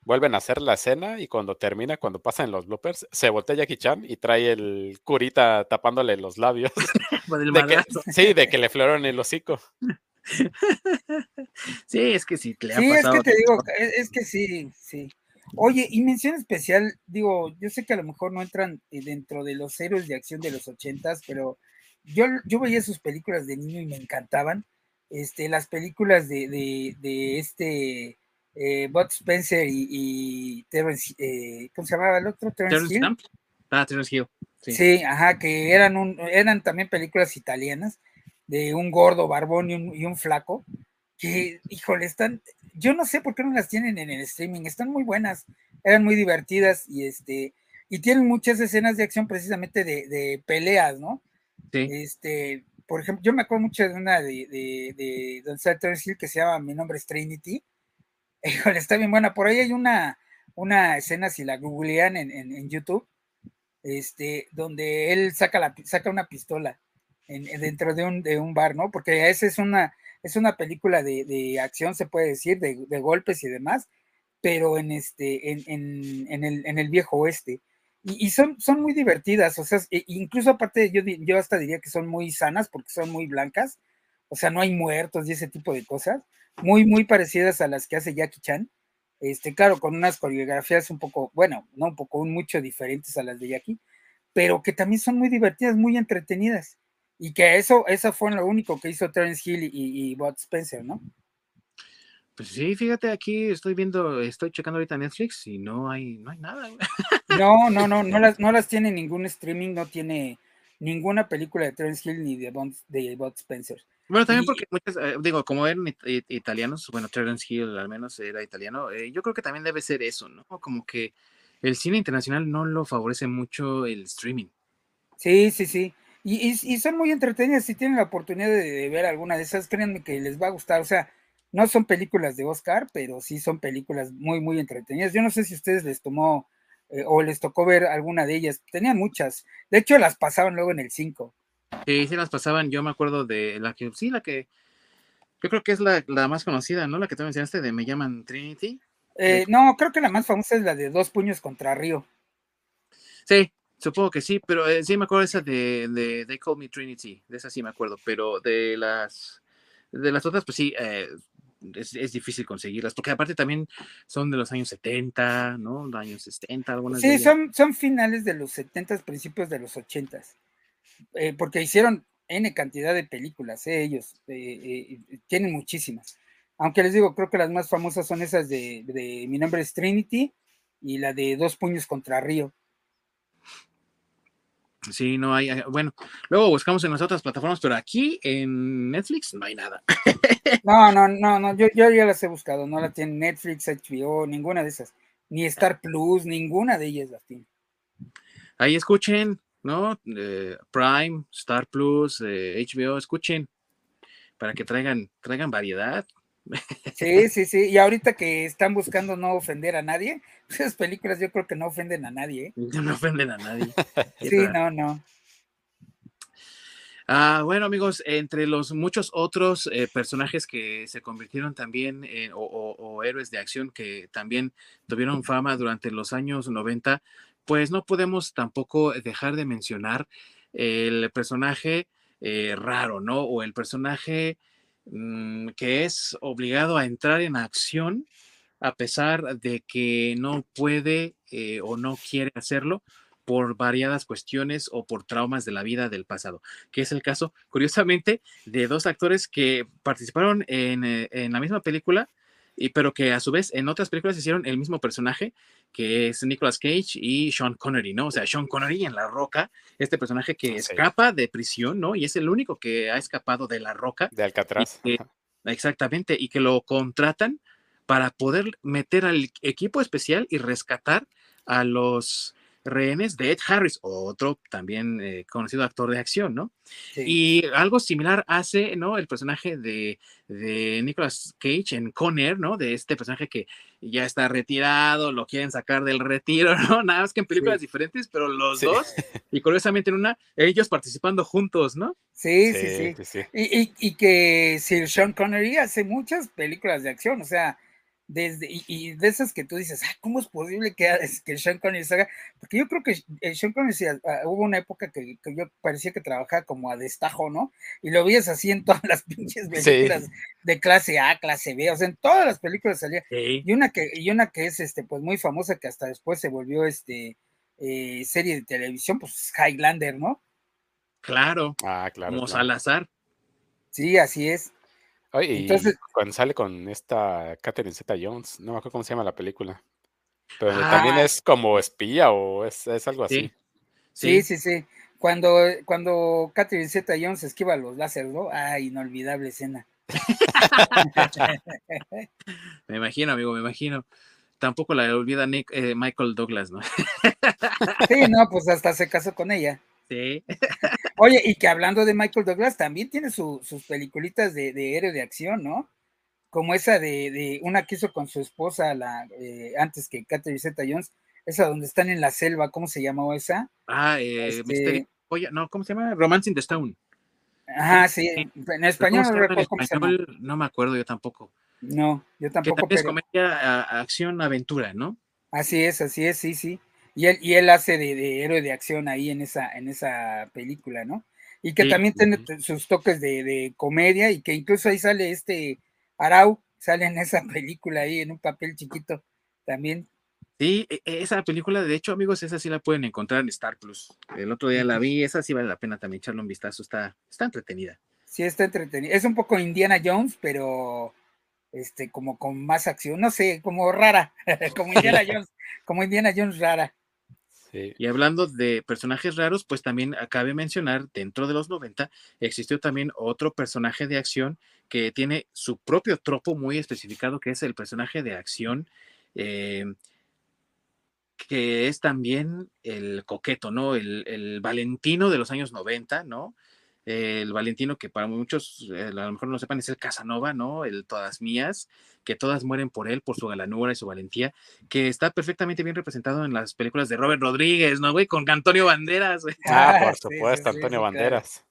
Vuelven a hacer la escena y cuando termina, cuando pasan los bloopers, se voltea Jackie Chan y trae el curita tapándole los labios. sí, de que le floraron el hocico. Sí, es que sí, le ha sí, es que te digo, es, que sí, sí. Oye, y mención especial, digo, yo sé que a lo mejor no entran eh, dentro de los héroes de acción de los ochentas, pero yo, yo veía sus películas de niño y me encantaban. Este, las películas de, de, este eh, Bud Spencer y, Terence, eh, ¿cómo se llamaba el otro? Terence, Hill. Ah, Terence Hill. Sí. ajá, que eran, un, eran también películas italianas de un gordo barbón y un, y un flaco, que, híjole, están, yo no sé por qué no las tienen en el streaming, están muy buenas, eran muy divertidas y este, y tienen muchas escenas de acción precisamente de, de peleas, ¿no? Este, por ejemplo, yo me acuerdo mucho de una de, de, de Don Hill que se llama Mi nombre es Trinity. Híjole, está bien buena. Por ahí hay una, una escena, si la googlean en, en, YouTube, este, donde él saca, la, saca una pistola en, dentro de un, de un bar, ¿no? Porque esa es una, es una película de, de acción, se puede decir, de, de, golpes y demás, pero en, este, en, en, el, en el viejo oeste y, son, son muy divertidas, o sea, e, incluso aparte yo, yo hasta diría que son muy sanas porque son muy blancas, o sea, no hay muertos y ese tipo de cosas, muy, muy parecidas a las que hace Jackie Chan, este, claro, con unas coreografías un poco, bueno, no un poco, un mucho diferentes a las de Jackie, pero que también son muy divertidas, muy entretenidas, y que eso, eso fue lo único que hizo Terence Hill y, y, Bud Spencer, ¿no? Pues sí, fíjate, aquí estoy viendo, estoy checando ahorita Netflix y no hay, no hay nada. No, no, no, no las, no las tiene ningún streaming, no tiene ninguna película de Terence Hill ni de Bond, de Spencer. Bueno, también porque muchas, eh, digo, como eran italianos, bueno, Terence Hill al menos era italiano, eh, yo creo que también debe ser eso, ¿no? Como que el cine internacional no lo favorece mucho el streaming. Sí, sí, sí. Y, y, son muy entretenidas. Si tienen la oportunidad de, de, ver alguna de esas, créanme que les va a gustar. O sea, no son películas de Oscar, pero sí son películas muy, muy entretenidas. Yo no sé si a ustedes les tomó eh, o les tocó ver alguna de ellas. Tenían muchas. De hecho, las pasaban luego en el 5. Sí, sí las pasaban. Yo me acuerdo de la que, sí, la que, yo creo que es la, más conocida, ¿no? La que tú mencionaste de Me llaman Trinity. Eh, no, creo que la más famosa es la de Dos Puños contra Río. Sí, supongo que sí, pero eh, sí me acuerdo esa de, de They Call Me Trinity. De esa sí me acuerdo, pero de las, de las otras, pues sí, es, es, difícil conseguirlas, porque aparte también son de los años 70, ¿no? De años 60, algunas. Sí, son, son finales de los 70, principios de los 80, eh, porque hicieron N cantidad de películas, eh, ellos, eh, tienen muchísimas. Aunque les digo, creo que las más famosas son esas de, de Mi nombre es Trinity y la de Dos puños contra Río. Sí, no hay, bueno, luego buscamos en las otras plataformas, pero aquí en Netflix no hay nada. No, no, no, no, yo, yo ya las he buscado, no la tiene Netflix, HBO, ninguna de esas, ni Star Plus, ninguna de ellas las tiene. Ahí escuchen, ¿no? Eh, Prime, Star Plus, eh, HBO, escuchen, para que traigan, traigan variedad. Sí, sí, sí. Y ahorita que están buscando no ofender a nadie, esas películas yo creo que no ofenden a nadie. ¿eh? No ofenden a nadie. sí, no, no. Ah, bueno, amigos, entre los muchos otros eh, personajes que se convirtieron también o, héroes de acción que también tuvieron fama durante los años 90, pues no podemos tampoco dejar de mencionar el personaje eh, raro, ¿no? O el personaje Mm, que es obligado a entrar en acción a pesar de que no puede eh, o no quiere hacerlo por variadas cuestiones o por traumas de la vida del pasado, que es el caso, curiosamente, de dos actores que participaron en, eh, en la misma película, y, pero que a su vez en otras películas hicieron el mismo personaje, que es Nicolas Cage y Sean Connery, ¿no? O sea, Sean Connery en La Roca, este personaje que escapa de prisión, ¿no? Y es el único que ha escapado de La Roca. De Alcatraz. exactamente, y que lo contratan para poder meter al equipo especial y rescatar a los rehenes de Ed Harris, otro también eh, conocido actor de acción, ¿no? Y algo similar hace, ¿no? El personaje de, de Nicolas Cage en Conner, ¿no? De este personaje que ya está retirado, lo quieren sacar del retiro, ¿no? Nada más que en películas diferentes, pero los dos, y curiosamente en una, ellos participando juntos, ¿no? Sí, sí, sí. Y, y, y, que Sir Sean Connery hace muchas películas de acción, o sea, desde, y, de esas que tú dices, ¿cómo es posible que, que Sean Connery se haga? Porque yo creo que eh, Sean Connery ah, hubo una época que, yo parecía que trabajaba como a destajo, ¿no? Y lo veías así en todas las pinches películas de clase A, clase B, o sea, en todas las películas salía. Y una que, y una que es este, pues muy famosa, que hasta después se volvió este eh, serie de televisión, pues Highlander, ¿no? Claro. Ah, claro. Como Salazar. Sí, así es. Oye, Entonces, cuando sale con esta Catherine Zeta Jones, no me acuerdo cómo se llama la película. Pero también ah. es como espía o es, algo así. Sí, sí, sí. Cuando, cuando Catherine Zeta Jones esquiva los láseres, ¿no? Ah, inolvidable escena. me imagino, amigo, me imagino. Tampoco la olvida Nick, eh, Michael Douglas, ¿no? sí, no, pues hasta se casó con ella. Oye, y que hablando de Michael Douglas, también tiene sus peliculitas de, de, héroe de acción, ¿no? Como esa de, una que hizo con su esposa la, eh, antes que Catherine Zeta Jones, esa donde están en la selva, ¿cómo se llamó esa? Ah, eh, este Oye, no, ¿cómo se llama? Romance in the Stone. Ajá, sí, en español no recuerdo cómo se llama. No me acuerdo yo tampoco. No, yo tampoco. Que es comedia, acción, aventura, ¿no? Así es, así es, sí, sí. Y él, y él hace de, héroe de acción ahí en esa, en esa película, ¿no? Y que también tiene sus toques de, comedia y que incluso ahí sale este Arau, sale en esa película ahí en un papel chiquito también. Sí, e, e, esa película, de hecho, amigos, esa sí la pueden encontrar en Star Plus. El otro día la vi, esa sí vale la pena también echarle un vistazo, está, está entretenida. Sí, está entretenida. Es un poco Indiana Jones, pero este, como con más acción, no sé, como rara, como Indiana Jones, como Indiana Jones rara. Y hablando de personajes raros, pues también cabe mencionar, dentro de los 90, existió también otro personaje de acción que tiene su propio tropo muy especificado, que es el personaje de acción, eh, que es también el coqueto, ¿no? El, el, Valentino de los años 90, ¿no? El Valentino, que para muchos eh, a lo mejor no lo sepan, es el Casanova, ¿no? El Todas Mías, que todas mueren por él, por su galanura y su valentía, que está perfectamente bien representado en las películas de Robert Rodríguez, ¿no, güey? Con Antonio Banderas, güey. Ah, por supuesto, Antonio Banderas.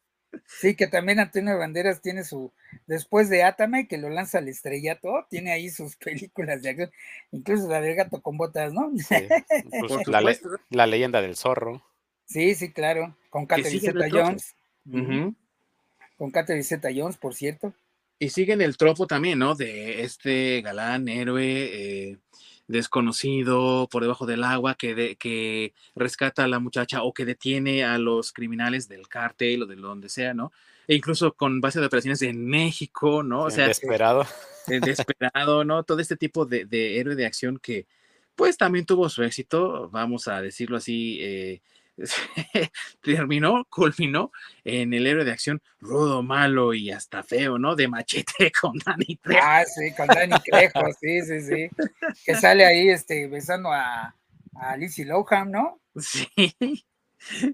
Sí, que también Antonio Banderas tiene su, después de Atame, que lo lanza al estrellato, tiene ahí sus películas de acción, incluso la del gato con botas, ¿no? la, leyenda del zorro. Sí, sí, claro, con Catherine Con Catherine Zeta Jones, por cierto. Y siguen el tropo también, ¿no? De este galán, héroe, eh, desconocido por debajo del agua, que, de, que rescata a la muchacha o que detiene a los criminales del cártel o de donde sea, ¿no? E incluso con base de operaciones en México, ¿no? O sea, desesperado. Desesperado, ¿no? Todo este tipo de, de, héroe de acción que, pues, también tuvo su éxito, vamos a decirlo así, eh, terminó, culminó en el héroe de acción rudo, malo y hasta feo, ¿no? De machete con Dani Trejo. Ah, sí, con Dani Trejo, sí, sí, sí. Que sale ahí este, besando a, a Lizzie Lohan, ¿no? Sí.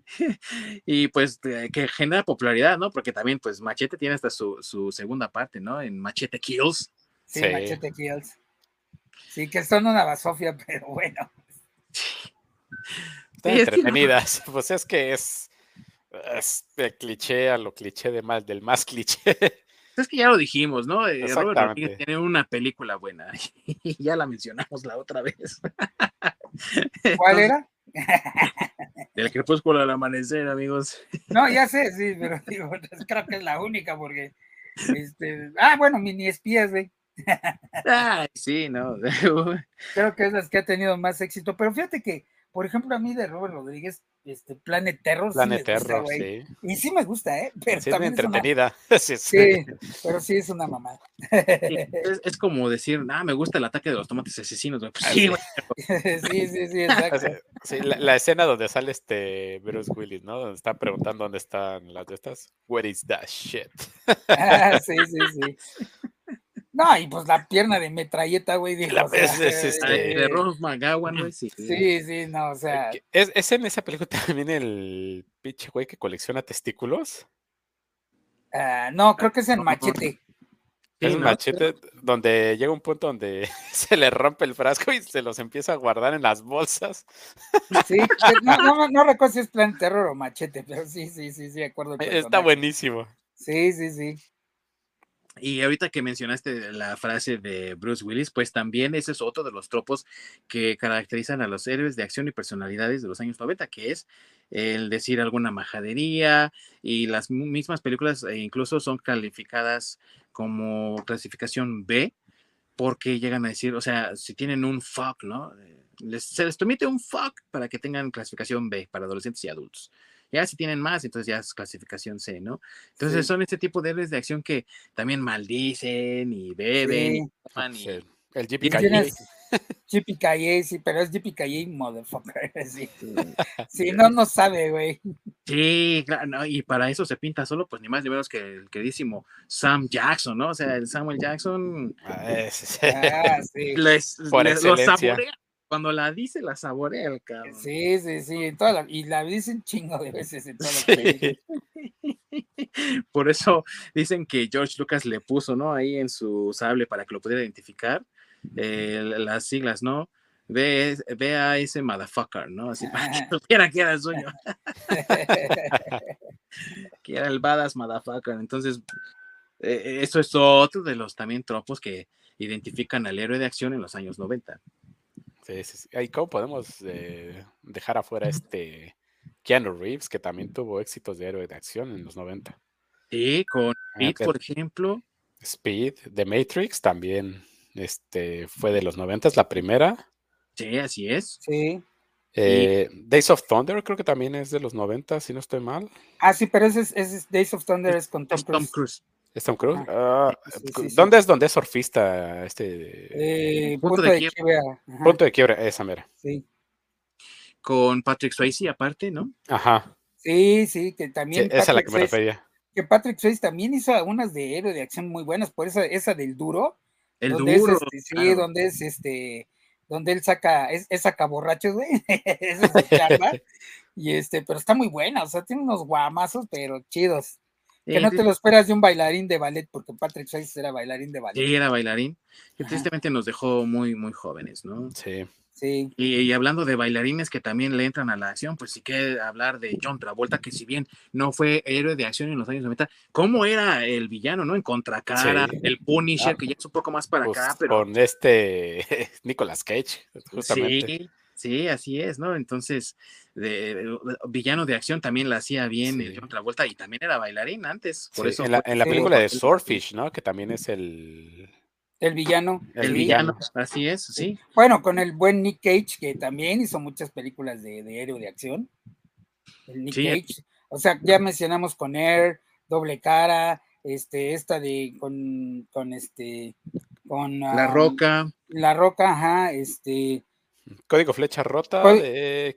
y pues que genera popularidad, ¿no? Porque también, pues, Machete tiene hasta su, su segunda parte, ¿no? En Machete Kills. Sí, sí, Machete Kills. Sí, que son una basofia, pero bueno. Están entretenidas. Pues es que es, es de cliché a lo cliché de más, del más cliché. Es que ya lo dijimos, ¿no? Eh, Robert Rodríguez tiene una película buena y ya la mencionamos la otra vez. ¿Cuál era? Del crepúsculo al amanecer, amigos. No, ya sé, sí, pero digo, creo que es la única porque, este, ah, bueno, mini espías, güey. Ay, sí, no. creo que es la que ha tenido más éxito, pero fíjate que por ejemplo, a mí de Robert Rodríguez, este Planet Terror. Planet sí Terror, sí. Y sí me gusta, ¿eh? Pero sí, también es entretenida. sí, sí, pero sí es una mamada. Es, como decir, ah, me gusta el ataque de los tomates asesinos. Pues sí, sí, sí, sí, exacto. Sí, la, escena donde sale este Bruce Willis, ¿no? Donde está preguntando dónde están las de estas. Where is that shit? Ah, sí, sí, sí. No, y pues la pierna de metralleta, güey. Dijo, la es, este... de Ron McGowan, güey, sí. Sí, sí, no, o sea. ¿Es, ¿Es, en esa película también el pinche güey que colecciona testículos? Uh, no, creo que es en Machete. Es un machete donde llega un punto donde se le rompe el frasco y se los empieza a guardar en las bolsas. Sí, no, no, no recuerdo si es plan terror o machete, pero sí, sí, sí, sí, acuerdo. Está buenísimo. Sí, sí, sí. Y ahorita que mencionaste la frase de Bruce Willis, pues también ese es otro de los tropos que caracterizan a los héroes de acción y personalidades de los años 90, que es el decir alguna majadería y las mismas películas e incluso son calificadas como clasificación B porque llegan a decir, o sea, si tienen un fuck, ¿no? Les, se les permite un fuck para que tengan clasificación B para adolescentes y adultos. Ya si tienen más, entonces ya es clasificación C, ¿no? Entonces son este tipo de héroes de acción que también maldicen y beben y El JPKJ. JPKJ, sí, pero es JPKJ motherfucker. Sí. sí, no, no sabe, güey. Sí, claro, y para eso se pinta solo, pues ni más ni menos que el queridísimo Sam Jackson, ¿no? O sea, el Samuel Jackson. Ah, ese, ah, sí. les, Por les, saborea cuando la dice, la saborea el cabrón. Sí, sí, sí. y la dicen chingo de veces en todas Por eso dicen que George Lucas le puso, ¿no? Ahí en su sable para que lo pudiera identificar. las siglas, ¿no? Ve, ve, a ese motherfucker, ¿no? Así para que supiera que era el suyo. que era el badass motherfucker. Entonces, eh, eso es otro de los también tropos que identifican al héroe de acción en los años 90. ¿Y cómo podemos eh, dejar afuera este Keanu Reeves, que también tuvo éxitos de héroe de acción en los 90? Sí, con ah, Speed, por ejemplo. Speed, The Matrix también este, fue de los 90, la primera. Sí, así es. Sí. Eh, Days of Thunder creo que también es de los 90, si no estoy mal. Ah, sí, pero ese es, Days of Thunder es con Tom Cruise. ¿Es Tom Cruise? Ah, ¿Dónde es donde es surfista? Este, eh, punto, de, quiebra. Punto de quiebra, esa mera. Sí. Con Patrick Swayze aparte, ¿no? Ajá. Sí, sí, que también. esa es la que me refería. Que Patrick Swayze también hizo algunas de héroe de acción muy buenas, por esa, esa del duro. El duro. Este, sí, donde es este, donde él saca, es, es güey. Esa es charla. y este, pero está muy buena, o sea, tiene unos guamazos, pero chidos. Que no te lo esperas de un bailarín de ballet, porque Patrick Swayze era bailarín de ballet. Sí, era bailarín. Que tristemente nos dejó muy, muy jóvenes, ¿no? Sí. Sí. Y, hablando de bailarines que también le entran a la acción, pues sí que hablar de John Travolta, que si bien no fue héroe de acción en los años 90, ¿cómo era el villano, no? En contracara, el Punisher, ah, que ya es un poco más para pues acá, pero. Con este Nicolas Cage, justamente. Sí. Sí, así es, ¿no? Entonces, de, villano de acción también la hacía bien sí. otra vuelta y también era bailarín antes. Por sí, eso en la, en la película de Swordfish, ¿no? Que también es el. El villano. El, el villano. villano. así es, sí. Bueno, con el buen Nick Cage, que también hizo muchas películas de, de héroe de acción. El Nick sí. Cage. O sea, ya mencionamos con Air, Doble Cara, este, esta de con, con este, con La um, Roca. La Roca, ajá, este. Código Flecha Rota de,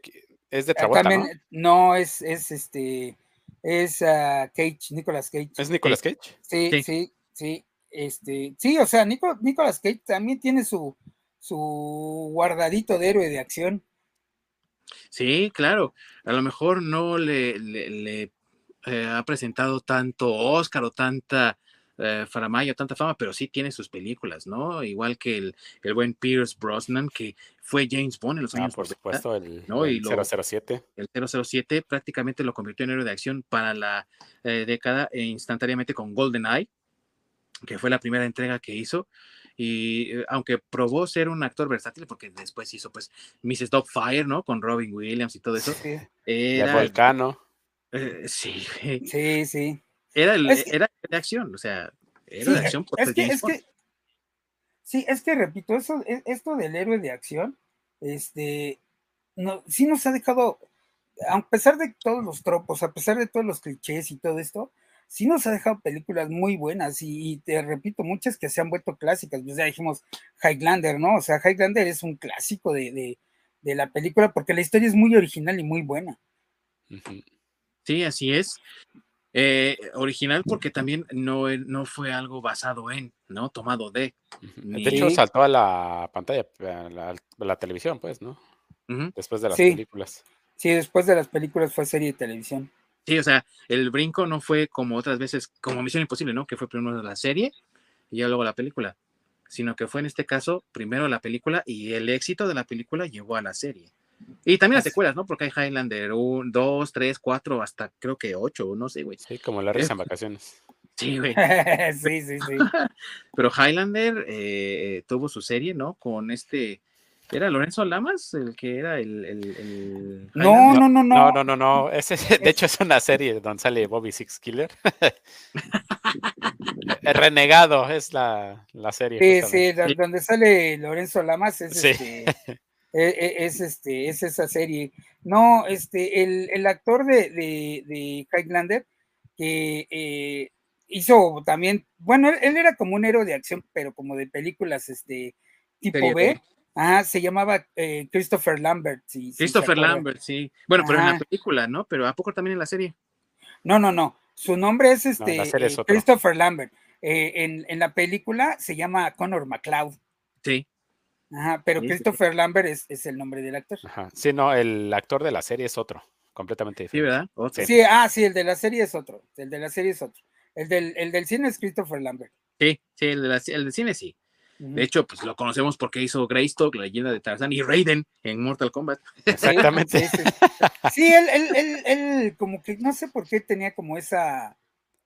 es de Travolta, también, ¿no? no es, es este, es uh, Cage, Nicolas Cage. ¿Es Nicolas Cage? Sí, sí, sí, sí, este, sí, o sea, Nico, Nicolas Cage también tiene su, su guardadito de héroe de acción. Sí, claro, a lo mejor no le, le, le eh, ha presentado tanto Oscar o tanta eh, Faramaya, tanta fama, pero sí tiene sus películas, ¿no? Igual que el, el buen Pierce Brosnan, que fue James Bond en los años ah, por supuesto, el, ¿no? el y lo, 007. El 007 prácticamente lo convirtió en héroe de acción para la eh, década e instantáneamente con GoldenEye, que fue la primera entrega que hizo. Y eh, aunque probó ser un actor versátil, porque después hizo pues Mrs. Dogfire, ¿no? Con Robin Williams y todo eso. Sí. Era, el volcano. Eh, sí. Sí, sí. Era, el, es que, era de acción, o sea, era sí, de acción. Por es, que, es que, sí, es que repito, eso, esto del héroe de acción, este, no, sí nos ha dejado, a pesar de todos los tropos, a pesar de todos los clichés y todo esto, sí nos ha dejado películas muy buenas y, y, te repito, muchas que se han vuelto clásicas. Pues ya dijimos Highlander, ¿no? O sea, Highlander es un clásico de, de, de la película porque la historia es muy original y muy buena. Sí, así es. Eh, original porque también no, no fue algo basado en, ¿no? Tomado de. Ni... De hecho, saltó a la pantalla, a la, a la televisión, pues, ¿no? Uh -huh. Después de las sí. películas. Sí, después de las películas fue serie de televisión. Sí, o sea, el brinco no fue como otras veces, como Misión Imposible, ¿no? Que fue primero la serie y ya luego la película, sino que fue en este caso primero la película y el éxito de la película llevó a la serie. Y también las secuelas, ¿no? Porque hay Highlander 1, 2, 3, 4, hasta creo que 8, no sé, güey. Sí, como la risa en vacaciones. Sí, güey. sí, sí, sí. Pero Highlander eh, tuvo su serie, ¿no? Con este. ¿Era Lorenzo Lamas el que era el. el, el... No, no, no, no. No, no, no, no. Ese, de hecho, es una serie donde sale Bobby Six Killer. el Renegado es la, la serie. Sí, sí, donde sale Lorenzo Lamas es sí. este. Es, este, es esa serie. No, este, el, el actor de, de, de, Highlander, que eh, hizo también, bueno, él, él, era como un héroe de acción, pero como de películas, este, tipo B. Ah, se llamaba eh, Christopher Lambert. Sí, Christopher sí Lambert, sí. Bueno, pero Ajá. en la película, ¿no? Pero ¿a poco también en la serie? No, no, no. Su nombre es este no, eh, Christopher Lambert. en, en la película se llama Connor McLeod. Sí. Ajá, pero sí, Christopher sí. Lambert es, es, el nombre del actor. Ajá. Sí, no, el actor de la serie es otro, completamente diferente. Sí, ¿verdad? Okay. Sí, ah, sí, el de la serie es otro. El de la serie es otro. El del, el del cine es Christopher Lambert. Sí, sí, el, de la, el del cine sí. Uh -huh. De hecho, pues lo conocemos porque hizo Greystock, la leyenda de Tarzán, y Raiden en Mortal Kombat. Exactamente. Sí, sí, sí él, él, él, él, como que no sé por qué tenía como esa,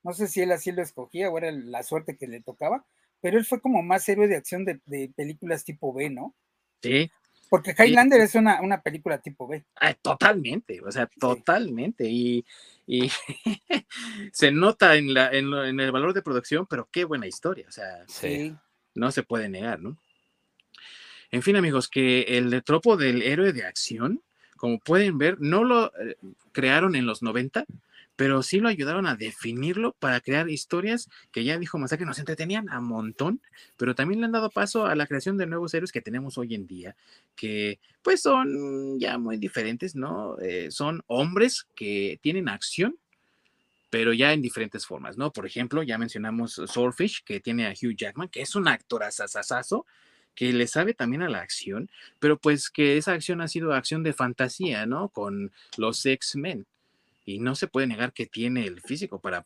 no sé si él así lo escogía o era la suerte que le tocaba, pero él fue como más héroe de acción de, de películas tipo B, ¿no? Sí. Porque Highlander sí. es una, una, película tipo B. Ah, totalmente, o sea, totalmente. Y, y se nota en, la, en, lo, en, el valor de producción, pero qué buena historia, o sea, sí. no se puede negar, ¿no? En fin, amigos, que el tropo del héroe de acción, como pueden ver, no lo eh, crearon en los 90, pero sí lo ayudaron a definirlo para crear historias que ya dijo Masaki nos entretenían a montón, pero también le han dado paso a la creación de nuevos héroes que tenemos hoy en día, que pues son ya muy diferentes, ¿no? Eh, son hombres que tienen acción, pero ya en diferentes formas, ¿no? Por ejemplo, ya mencionamos Swordfish, que tiene a Hugh Jackman, que es un actor asasasazo, que le sabe también a la acción, pero pues que esa acción ha sido acción de fantasía, ¿no? Con los X-Men y no se puede negar que tiene el físico para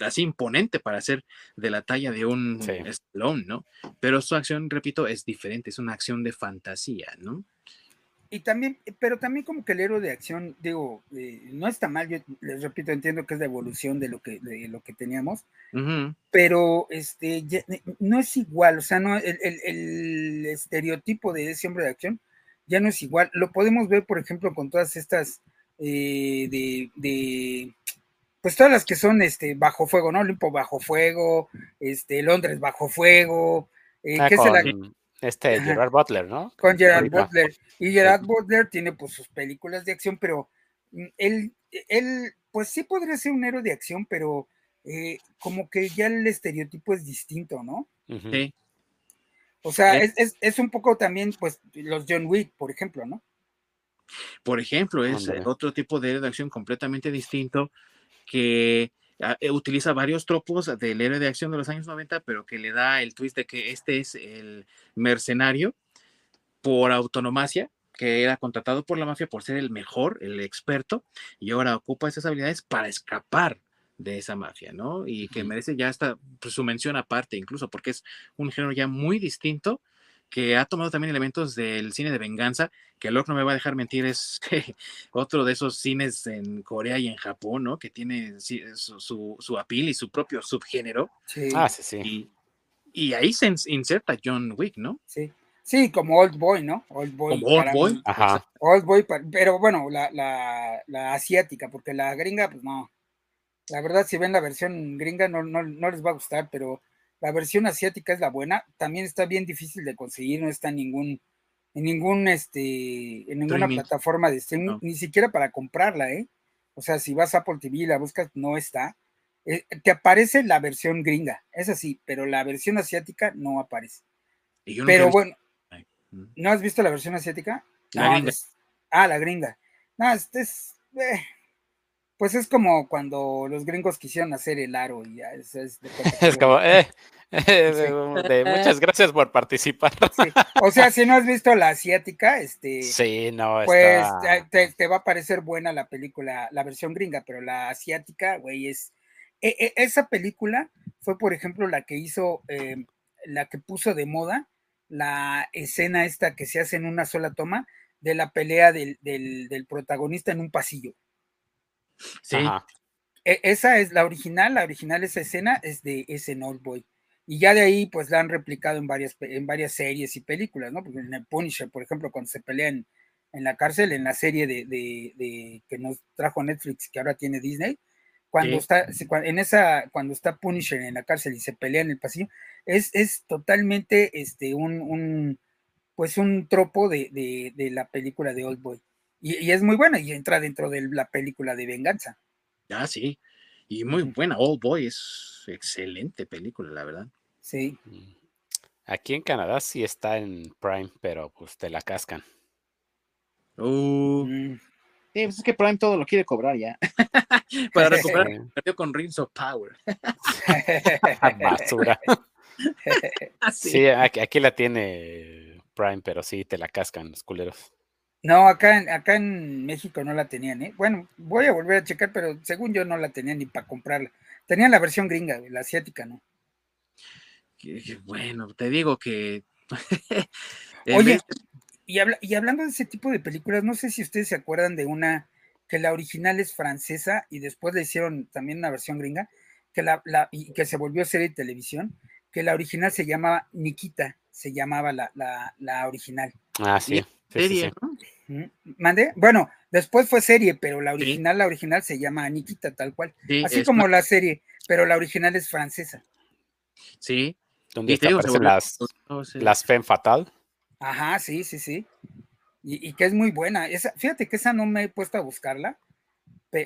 así imponente para ser de la talla de un sí. Stallone, ¿no? Pero su acción, repito, es diferente, es una acción de fantasía, ¿no? Y también, pero también como que el héroe de acción, digo, eh, no está mal, yo les repito, entiendo que es la evolución de lo que, de lo que teníamos, uh -huh. pero este, ya, no es igual, o sea, no, el, el, el, estereotipo de ese hombre de acción ya no es igual. Lo podemos ver, por ejemplo, con todas estas eh, de, pues todas las que son este, bajo fuego, ¿no? Olimpo bajo fuego, este, Londres bajo fuego, eh, ah, con este Gerard Butler, ¿no? Con Gerard Butler. Y Gerard Butler tiene pues sus películas de acción, pero mm, él, él, pues sí podría ser un héroe de acción, pero eh, como que ya el estereotipo es distinto, ¿no? Sí. O sea, es, es, un poco también, pues, los John Wick, por ejemplo, ¿no? Por ejemplo, es otro tipo de héroe de acción completamente distinto que ah, eh, utiliza varios tropos del héroe de acción de los años 90, pero que le da el twist de que este es el mercenario por autonomacia, que era contratado por la mafia por ser el mejor, el experto, y ahora ocupa esas habilidades para escapar de esa mafia, ¿no? Y que merece ya esta pues, su mención aparte, incluso porque es un género ya muy distinto que ha tomado también elementos del cine de venganza, que Locke no me va a dejar mentir, es otro de esos cines en Corea y en Japón, ¿no? Que tiene su, su, su apil y su propio subgénero. Sí. Ah, sí, sí. Y, ahí se inserta John Wick, ¿no? Sí. Sí, como Old Boy, ¿no? Old Boy. Old Boy. Ajá. Old Boy, pero bueno, la, la, la, asiática, porque la gringa, pues no. La verdad, si ven la versión gringa, no, no, no les va a gustar, pero la versión asiática es la buena. También está bien difícil de conseguir, no está en ningún, en ningún, este, en ninguna plataforma de streaming, ni siquiera para comprarla, ¿eh? O sea, si vas a Apple TV y la buscas, no está. Eh, te aparece la versión gringa, es así, pero la versión asiática no aparece. pero bueno. ¿no has visto la versión asiática? La gringa. ah, la gringa. No, este es, eh, pues es como cuando los gringos quisieron hacer el aro y ya es, es, como, eh, de, muchas gracias por participar. O sea, si no has visto la asiática, este, sí, no, pues te, va a parecer buena la película, la versión gringa, pero la asiática, güey, es e, e, esa película fue, por ejemplo, la que hizo, em, la que puso de moda la escena esta que se hace en una sola toma de la pelea del, del protagonista en un pasillo. Sí. E, esa es la original, la original, esa escena es de ese Old Boy. Y ya de ahí, pues la han replicado en varias, en varias series y películas, ¿no? Porque en el Punisher, por ejemplo, cuando se pelean en la cárcel, en la serie de, de, que nos trajo Netflix, que ahora tiene Disney, cuando está, en esa, cuando está Punisher en la cárcel y se pelea en el pasillo, es, es totalmente este, un, un pues un tropo de, de, la película de Old Boy. Y, es muy buena y entra dentro de la película de venganza. Ah, sí. Y muy buena. Old Boy es excelente película, la verdad. Sí. Mm. Aquí en Canadá sí está en Prime, pero pues te la cascan. Uh. Mm. Sí, pues es que Prime todo lo quiere cobrar ya. Para recuperar sí. con Rings of Power. Basura. sí, aquí, aquí, la tiene Prime, pero sí te la cascan los culeros. No, acá en, acá en México no la tenían, ¿eh? Bueno, voy a volver a checar, pero según yo no la tenían ni para comprarla. Tenían la versión gringa, la asiática, ¿no? bueno, te digo que. Oye, y, y hablando de ese tipo de películas, no sé si ustedes se acuerdan de una que la original es francesa y después le hicieron también una versión gringa, que, la, y que se volvió serie de televisión, que la original se llamaba Nikita, se llamaba la, la original. Ah, sí. Serie, ¿Mande? Bueno, después fue serie, pero la original, la original se llama Nikita, tal cual. Así como la serie, pero la original es francesa. Sí. Donde las, las Femme Fatal. Ajá, sí, sí, sí. Y, que es muy buena. Esa, fíjate que esa no me he puesto a buscarla.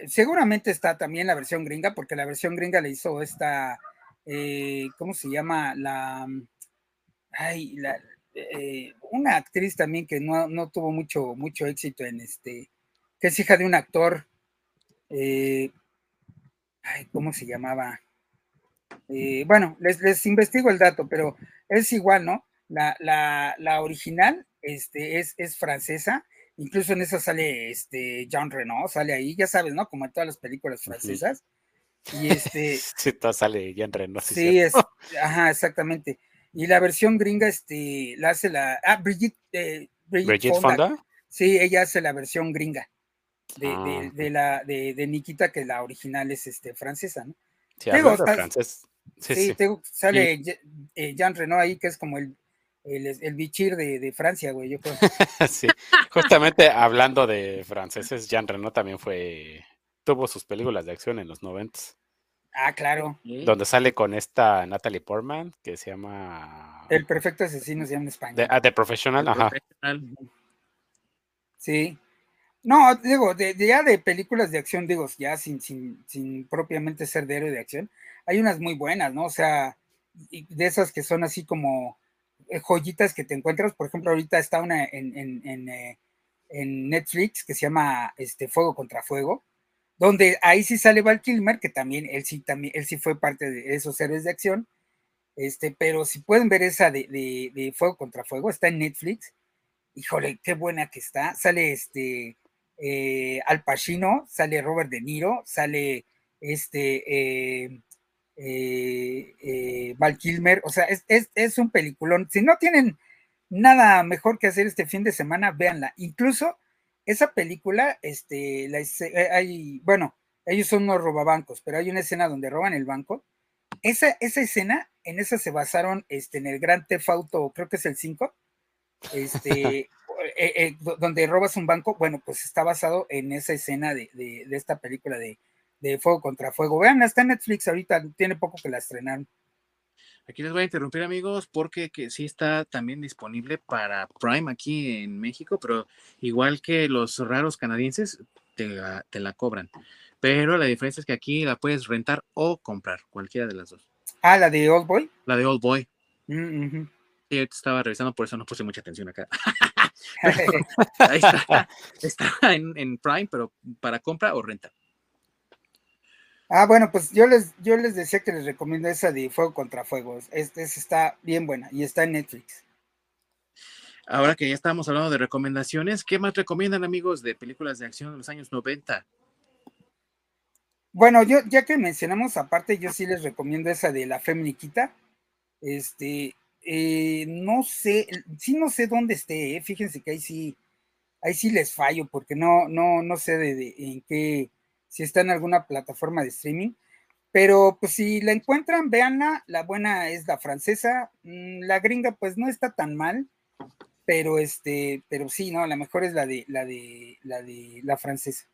seguramente está también la versión gringa, porque la versión gringa le hizo esta, eh, ¿cómo se llama? La, ay, la, eh, una actriz también que no, tuvo mucho, mucho éxito en este, que es hija de un actor, eh, ¿cómo se llamaba? Eh, bueno, les, les, investigo el dato, pero es igual, ¿no? La, la, original este, es, es, francesa, incluso en esa sale este, Jean Reno, sale ahí, ya sabes, ¿no? Como en todas las películas francesas. Y este. Sí, sale Jean Reno. Sí, es, ajá, exactamente. Y la versión gringa este, la hace la. Ah, Brigitte, eh, Fonda. Sí, ella hace la versión gringa de, ah, de, la de, de, Nikita, que la original es este, francesa, ¿no? Sí, francés. Sí, sí, sale eh, Jean Reno ahí, que es como el, el, el bichir de, de Francia, güey, yo creo. sí, justamente hablando de franceses, Jean Reno también fue, tuvo sus películas de acción en los noventas. Ah, claro. Donde sale con esta Natalie Portman, que se llama... El perfecto asesino se llama en español. The, ah, The Professional, The ajá. Professional. Sí. No, digo, de, de- ya de películas de acción, digo, ya sin, sin, sin propiamente ser de héroe de acción, hay unas muy buenas, ¿no? O sea, de esas que son así como eh, joyitas que te encuentras. Por ejemplo, ahorita está una en, en, en, eh, en Netflix que se llama este, Fuego contra Fuego, donde ahí sí sale Val Kilmer, que también él sí, también, él sí fue parte de esos héroes de acción. Este, pero si pueden ver esa de, de, Fuego contra Fuego, está en Netflix. Híjole, qué buena que está. Sale este eh, Al Pacino, sale Robert De Niro, sale este eh, eh, Val Kilmer. O sea, es, es, es, un peliculón. Si no tienen nada mejor que hacer este fin de semana, véanla. Incluso esa película, este, la, hay, bueno, ellos son unos robabancos, pero hay una escena donde roban el banco. Esa, esa escena, en esa se basaron este, en el Gran Theft Auto, creo que es el 5, este, eh, eh, donde robas un banco, bueno, pues está basado en esa escena de, de, de esta película de, de, Fuego contra Fuego. Vean, está en Netflix ahorita, tiene poco que la estrenaron. Aquí les voy a interrumpir, amigos, porque que sí está también disponible para Prime aquí en México, pero igual que los raros canadienses, te la, te la cobran. Pero la diferencia es que aquí la puedes rentar o comprar, cualquiera de las dos. Ah, la de Old Boy. La de Old Boy. Mm -hmm. Sí, estaba revisando, por eso no puse mucha atención acá. ahí está, está en, en, Prime, pero para compra o renta. Ah, bueno, pues yo les, yo les decía que les recomiendo esa de Fuego contra Fuego. Esta es, está bien buena y está en Netflix. Ahora que ya estamos hablando de recomendaciones, ¿qué más recomiendan, amigos, de películas de acción de los años 90? Bueno, yo, ya que mencionamos aparte, yo sí les recomiendo esa de la Feminiquita. Este, eh, no sé, sí no sé dónde esté, eh. fíjense que ahí sí, ahí sí les fallo, porque no, no, no sé de, de, en qué, si está en alguna plataforma de streaming, pero pues si la encuentran, véanla, la buena es la francesa, mm, la gringa pues no está tan mal, pero este, pero sí, no, la mejor es la de, la de, la de la francesa.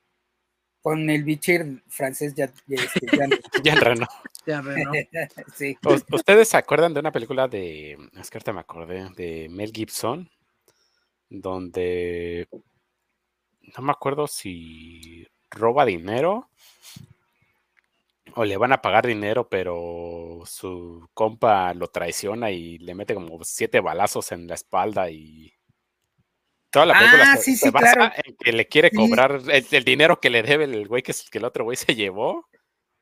Con el bichir francés ya, ya, este, ya, ya Reno. Sí. ¿Ustedes se acuerdan de una película de, es que ahorita me acordé, de Mel Gibson, donde no me acuerdo si roba dinero o le van a pagar dinero, pero su compa lo traiciona y le mete como siete balazos en la espalda y toda la película ah, se, sí, se sí, basa claro. en que le quiere Sí. cobrar el, el dinero que le debe el güey que, que el otro güey se llevó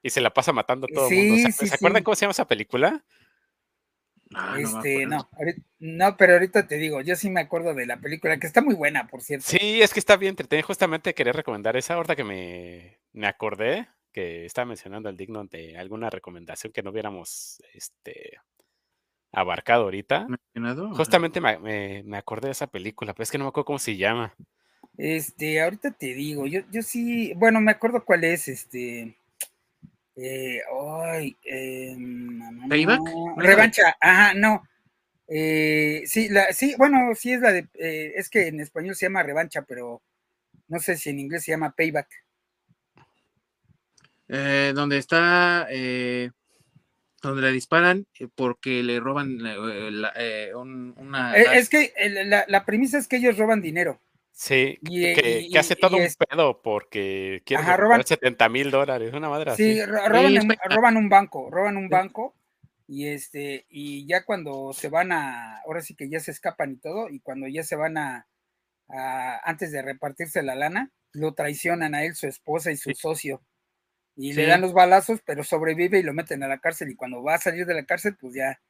y se la pasa matando a todo el mundo. ¿Se, sí, ¿se acuerdan cómo se llama esa película? Ah, no este, no, ahorita- no, pero ahorita te digo, yo sí me acuerdo de la película, que está muy buena, por cierto. Sí, es que está bien entretenida. Justamente quería recomendar esa. Ahorita que me, me acordé que estaba mencionando al digno de alguna recomendación que no hubiéramos este, abarcado ahorita. Justamente me, me- me acordé de esa película, pero es que no me acuerdo cómo se llama. Este, ahorita te digo, yo, yo sí, bueno, me acuerdo cuál es, este, eh, ay, eh, no, no, ¿Payback? no, ¿No es revancha, ajá, no, eh, sí, la, sí, bueno, sí es la de, eh, es que en español se llama revancha, pero no sé si en inglés se llama payback. Eh, donde está, eh, donde le disparan porque le roban la- eh, un- una... Es que la premisa es que ellos roban dinero. Sí, Y, que, y- que hace todo un pedo porque quiere Ajá, roban- 70 mil dólares, una madre así. Sí, ro- roban, Sí, un, roban un banco, roban un banco y este y ya cuando se van a, ahora sí que ya se escapan y todo y cuando ya se van a, a- antes de repartirse la lana, lo traicionan a él, su esposa y su Sí. socio y le dan los balazos, pero sobrevive y lo meten a la cárcel y cuando va a salir de la cárcel, pues ya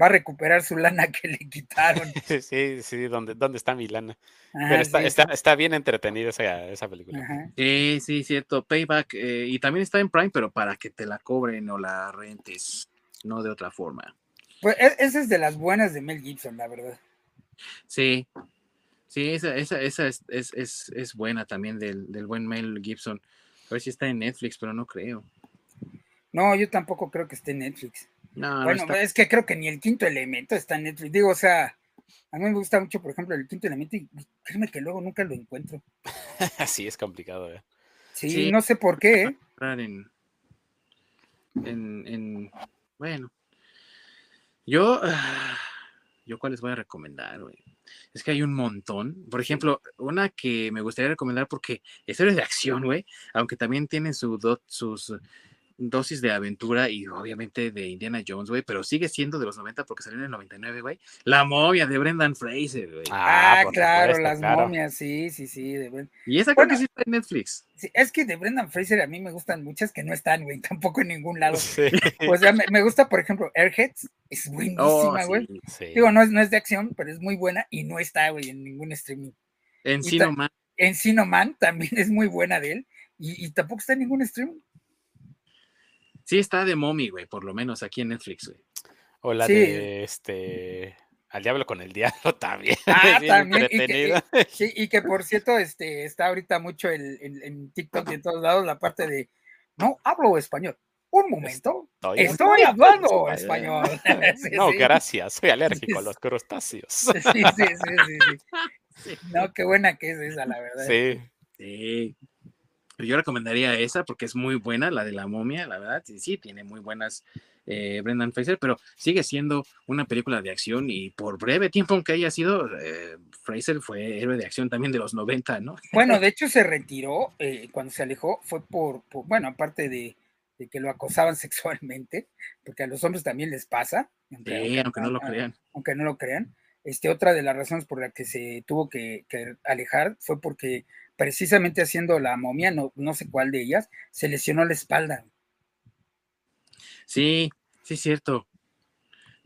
va a recuperar su lana que le quitaron. Sí, sí, ¿dónde, dónde está mi lana? Ajá, Pero está, sí, está, está bien entretenida esa, esa película. Ajá. Sí, sí, cierto. Payback. eh, y también está en Prime, pero para que te la cobren o la rentes, no de otra forma. Pues e- esa es de las buenas de Mel Gibson, la verdad. Sí, sí, esa, esa, esa es, es, es, es buena también del, del buen Mel Gibson. A ver si está en Netflix, pero no creo. No, yo tampoco creo que esté en Netflix. No, no Bueno, es que creo que ni el quinto elemento está en Netflix. Digo, o sea, A mí me gusta mucho, por ejemplo, el quinto elemento y créeme que luego nunca lo encuentro. sí, es complicado, ¿eh? Sí, Sí. no sé por qué. ¿eh? en, en, en- bueno, yo, yo cuál les voy a recomendar, güey. Es que hay un montón. Por ejemplo, una que me gustaría recomendar porque es de acción, güey, aunque también tiene su sus dosis de aventura y obviamente de Indiana Jones, güey, pero sigue siendo de los 90 porque salió en el 99, güey. La momia de Brendan Fraser, güey. Ah, por claro, supuesto, las claro. momias, sí, sí, sí. de Bren- y esa bueno. creo que sí está en Netflix. sí, Es que de Brendan Fraser a mí me gustan muchas que no están, güey, tampoco en ningún lado. Sí, O sea, me, me gusta, por ejemplo, Airheads, es buenísima, Oh, güey. sí. sí. Digo, no es, no es de acción, pero es muy buena y no está, güey, en ningún streaming. En Y ta- Sino Man. Encino Man también es muy buena de él y, y tampoco está en ningún streaming. Sí está de Mommy, güey, por lo menos aquí en Netflix, güey. O la Sí. de este. Al diablo con el diablo también. Ah, también, y que-. Sí, y que por cierto, este, está ahorita mucho el- en, en TikTok y en todos lados la parte de, no, hablo español. Un momento, Estoy estoy hablando español. Sí, No, sí. gracias, soy alérgico a los crustáceos. Sí, sí, sí, sí, sí. No, qué buena que es esa, la verdad. Sí, Sí. Yo recomendaría esa porque es muy buena, la de la momia, la verdad. Sí, sí, tiene muy buenas eh, Brendan Fraser, pero sigue siendo una película de acción y por breve tiempo, aunque haya sido, eh, Fraser fue héroe de acción también de los 90, ¿no? Bueno, de hecho se retiró eh, cuando se alejó, fue por, por- bueno, aparte de, de que lo acosaban sexualmente, porque a los hombres también les pasa, Sí, aunque no lo crean. aunque no lo crean. Este, otra de las razones por la que se tuvo que, que alejar fue porque precisamente haciendo la momia, no, no sé cuál de ellas, se lesionó la espalda. Sí, sí, es cierto.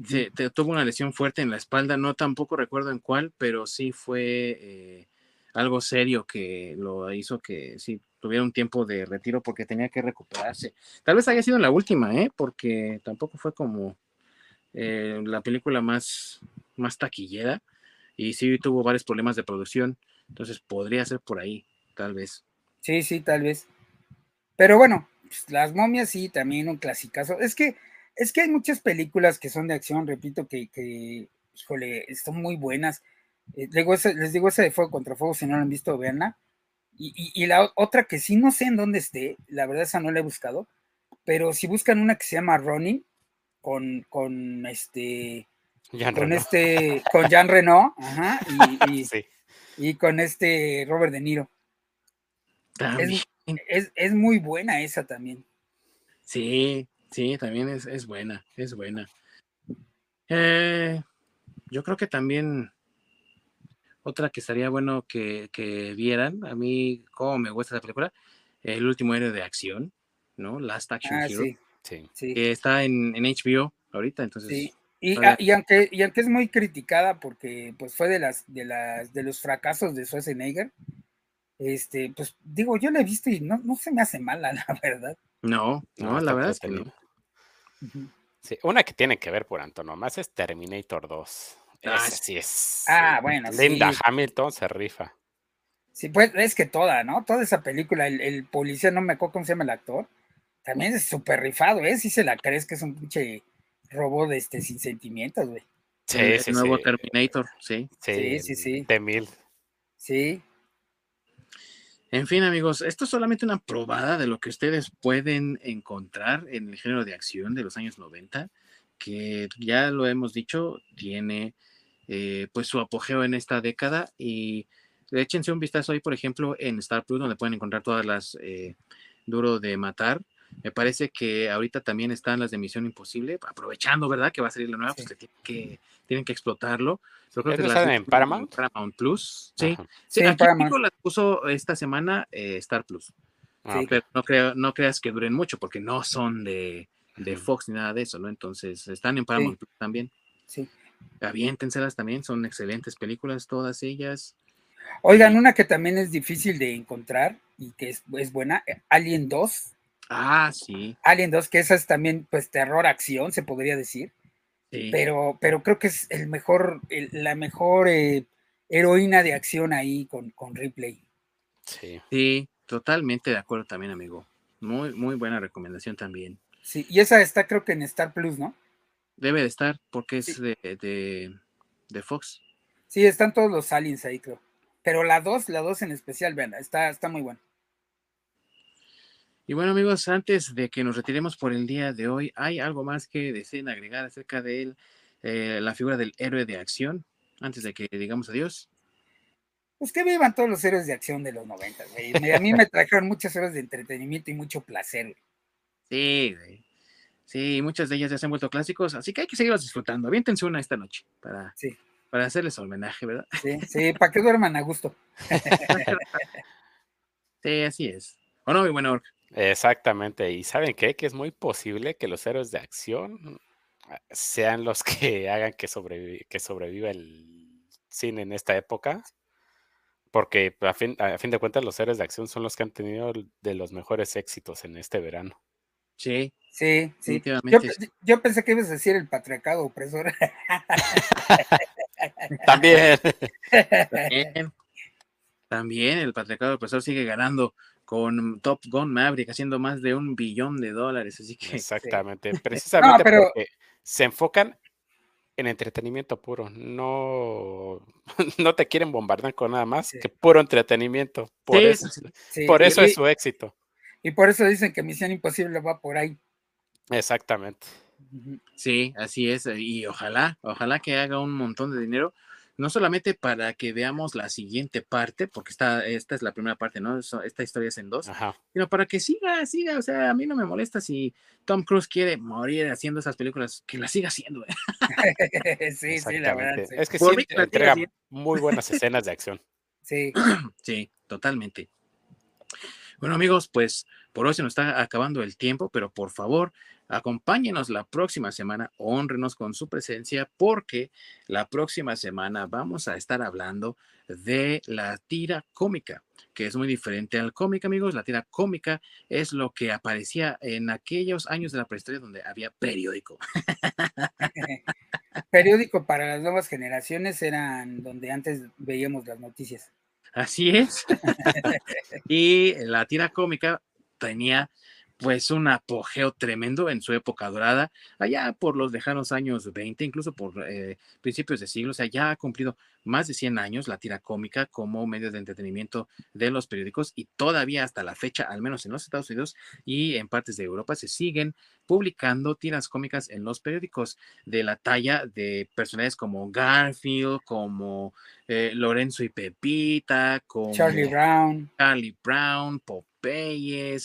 Te- tuvo una lesión fuerte en la espalda, no tampoco recuerdo en cuál, pero sí fue eh, algo serio que lo hizo que sí tuviera un tiempo de retiro porque tenía que recuperarse. Tal vez haya sido la última, ¿eh? Porque tampoco fue como eh, la película más, más taquillera y sí tuvo varios problemas de producción, entonces podría ser por ahí, tal vez. Sí, sí, tal vez. Pero bueno, pues, las momias sí, también un clasicazo. Es que, es que hay muchas películas que son de acción, repito, que, que híjole, son muy buenas. Eh, les, digo, esa- les digo esa de Fuego contra Fuego, si no la han visto, veanla. Y, y- y la otra que sí no sé en dónde esté, la verdad esa no la he buscado, pero si buscan una que se llama Running, con, con este, Jean con Reno. este, con Jean Reno, ajá, y, y- Sí. Y con este Robert De Niro. También. Es, es muy buena esa también. Sí, sí, también es, es buena, es buena. Eh, yo creo que también otra que estaría bueno que, que vieran, a mí, como me gusta esa película, El último héroe de acción, ¿no? Last Action Ah, Hero, sí, Sí. sí, que está en, en HBO ahorita, entonces. sí. Y, ah, y aunque, y aunque es muy criticada porque pues fue de las de las de los fracasos de Schwarzenegger, este, pues digo, yo la he visto y no, no se me hace mala, la verdad. No, no, la verdad es que no. Sí, una que tiene que ver por antonomasia es Terminator 2. Ah, Esa sí es. Ah, sí. bueno, Linda sí. Hamilton se rifa. Sí, pues es que toda, ¿no? Toda esa película, el, el policía, no me acuerdo cómo se llama el actor, también es súper rifado, ¿eh? Si se la crees que es un pinche robot de este, sin sentimientos, güey. Sí, el, sí, nuevo sí. Terminator, sí. Sí, sí, sí. De mil. Sí, En fin, amigos, esto es solamente una probada de lo que ustedes pueden encontrar en el género de acción de los años 90, que ya lo hemos dicho, tiene eh, pues su apogeo en esta década y échense un vistazo ahí, por ejemplo, en Star Plus, donde pueden encontrar todas las eh, Duro de Matar. Me parece que ahorita también están las de Misión Imposible, aprovechando, ¿verdad? Que va a salir la nueva, Sí. pues que, tienen que tienen que explotarlo. Yo creo que ¿Esas las en Paramount? Paramount Plus, sí. Sí, Sí, aquí. México las puso esta semana eh, Star Plus. Ah, Sí. ok. Pero no, creo, no creas que duren mucho porque no son de, de. Fox ni nada de eso, ¿no? Entonces están en Paramount Plus también. sí. Aviéntenselas también, son excelentes películas todas ellas. Oigan, una que también es difícil de encontrar y que es, es buena, eh, Alien 2. Ah, sí, Alien 2, que esa es también, pues, terror acción, se podría decir. sí. Pero, pero creo que es el mejor, el- la mejor eh, heroína de acción ahí con, con Ripley. Sí. Sí, totalmente de acuerdo también, amigo. Muy, muy buena recomendación también. Sí, y esa está creo que en Star Plus, ¿no? Debe de estar porque es Sí. de, de, de Fox. Sí, están todos los aliens ahí, creo. Pero la 2, la 2 en especial, vean, está, está muy buena. Y bueno, amigos, antes de que nos retiremos por el día de hoy, ¿hay algo más que deseen agregar acerca de él, eh, la figura del héroe de acción, antes de que digamos adiós? Pues que vivan todos los héroes de acción de los 90, güey. A mí me trajeron muchas horas de entretenimiento y mucho placer, güey. Sí, güey. Sí, muchas de ellas ya se han vuelto clásicos, así que hay que seguirlos disfrutando. Aviéntense una esta noche para, Sí, para hacerles homenaje, ¿verdad? sí, sí, para que duerman a gusto. Sí, así es. ¿O no, mi buen Orc? Exactamente. ¿Y saben qué? Que es muy posible que los héroes de acción sean los que hagan que, sobrevi- que sobreviva el cine en esta época. Porque a fin, a fin de cuentas los héroes de acción son los que han tenido de los mejores éxitos en este verano. Sí, Sí, sí. Yo, yo pensé que ibas a decir el patriarcado opresor. También. También, también el patriarcado opresor sigue ganando con Top Gun Maverick, haciendo más de un billón de dólares. Así que Exactamente. Precisamente pero- porque se enfocan en entretenimiento puro. No, no te quieren bombardear con nada más Sí. que puro entretenimiento. Por Sí, eso, sí, sí. Sí, por eso y, es su éxito. y por eso dicen que Misión Imposible va por ahí. Exactamente. Sí, así es. Y ojalá, ojalá que haga un montón de dinero, no solamente para que veamos la siguiente parte, porque esta, esta es la primera parte, ¿no? Esta historia es en dos, Ajá. sino para que siga, siga. O sea, a mí no me molesta si Tom Cruise quiere morir haciendo esas películas, que las siga haciendo. ¿eh? sí, sí, la verdad. Sí. Es que Por sí la entrega muy buenas escenas de acción. Sí. Sí, totalmente. Bueno, amigos, pues por hoy se nos está acabando el tiempo, pero por favor, acompáñenos la próxima semana, honrenos con su presencia, porque la próxima semana vamos a estar hablando de la tira cómica, que es muy diferente al cómic, amigos. La tira cómica es lo que aparecía en aquellos años de la prehistoria donde había periódico. Periódico para las nuevas generaciones eran donde antes veíamos las noticias. Así es. y la tira cómica tenía pues un apogeo tremendo en su época dorada, allá por los lejanos años 20, incluso por eh, principios de siglo, o sea, ya ha cumplido más de 100 años la tira cómica como medio de entretenimiento de los periódicos y todavía hasta la fecha, al menos en los Estados Unidos y en partes de Europa, se siguen publicando tiras cómicas en los periódicos de la talla de personajes como Garfield, como eh, Lorenzo y Pepita, como Charlie Brown, Charlie Brown, Popeye,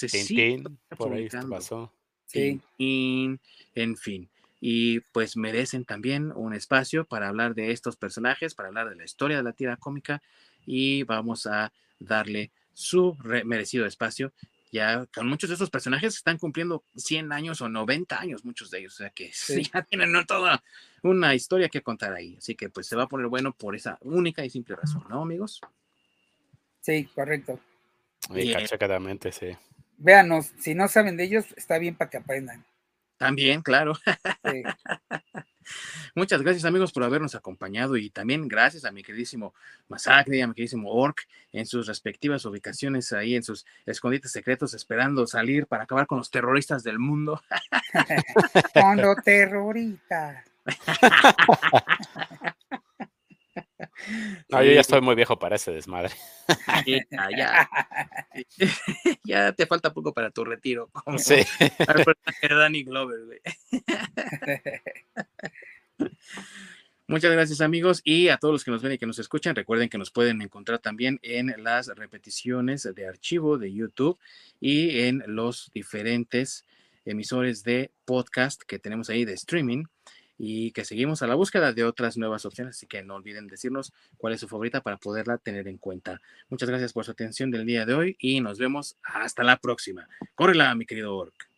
sigue Tintín, por ahí esto pasó. sí. Tintín, en fin. Y pues merecen también un espacio para hablar de estos personajes, para hablar de la historia de la tira cómica y vamos a darle su re- merecido espacio. Ya con muchos de estos personajes están cumpliendo 100 años o 90 años, muchos de ellos, o sea que Sí. ya tienen toda una historia que contar ahí. Así que pues se va a poner bueno por esa única y simple razón, ¿no, amigos? Sí, correcto. Y cachacadamente, sí. Véanos, si no saben de ellos, está bien para que aprendan. También, claro. Sí. Muchas gracias amigos por habernos acompañado y también gracias a mi queridísimo Masacre, a mi queridísimo Orc en sus respectivas ubicaciones ahí en sus escondites secretos esperando salir para acabar con los terroristas del mundo. Fondo terrorista. No, yo ya estoy muy viejo para ese desmadre. Sí, ah, ya, ya te falta poco para tu retiro. como Sí. Danny Glover. güey. Muchas gracias amigos y a todos los que nos ven y que nos escuchan. Recuerden que nos pueden encontrar también en las repeticiones de archivo de YouTube y en los diferentes emisores de podcast que tenemos ahí de streaming y que seguimos a la búsqueda de otras nuevas opciones. Así que no olviden decirnos cuál es su favorita para poderla tener en cuenta. Muchas gracias por su atención del día de hoy y nos vemos hasta la próxima. Córrela, mi querido Orc.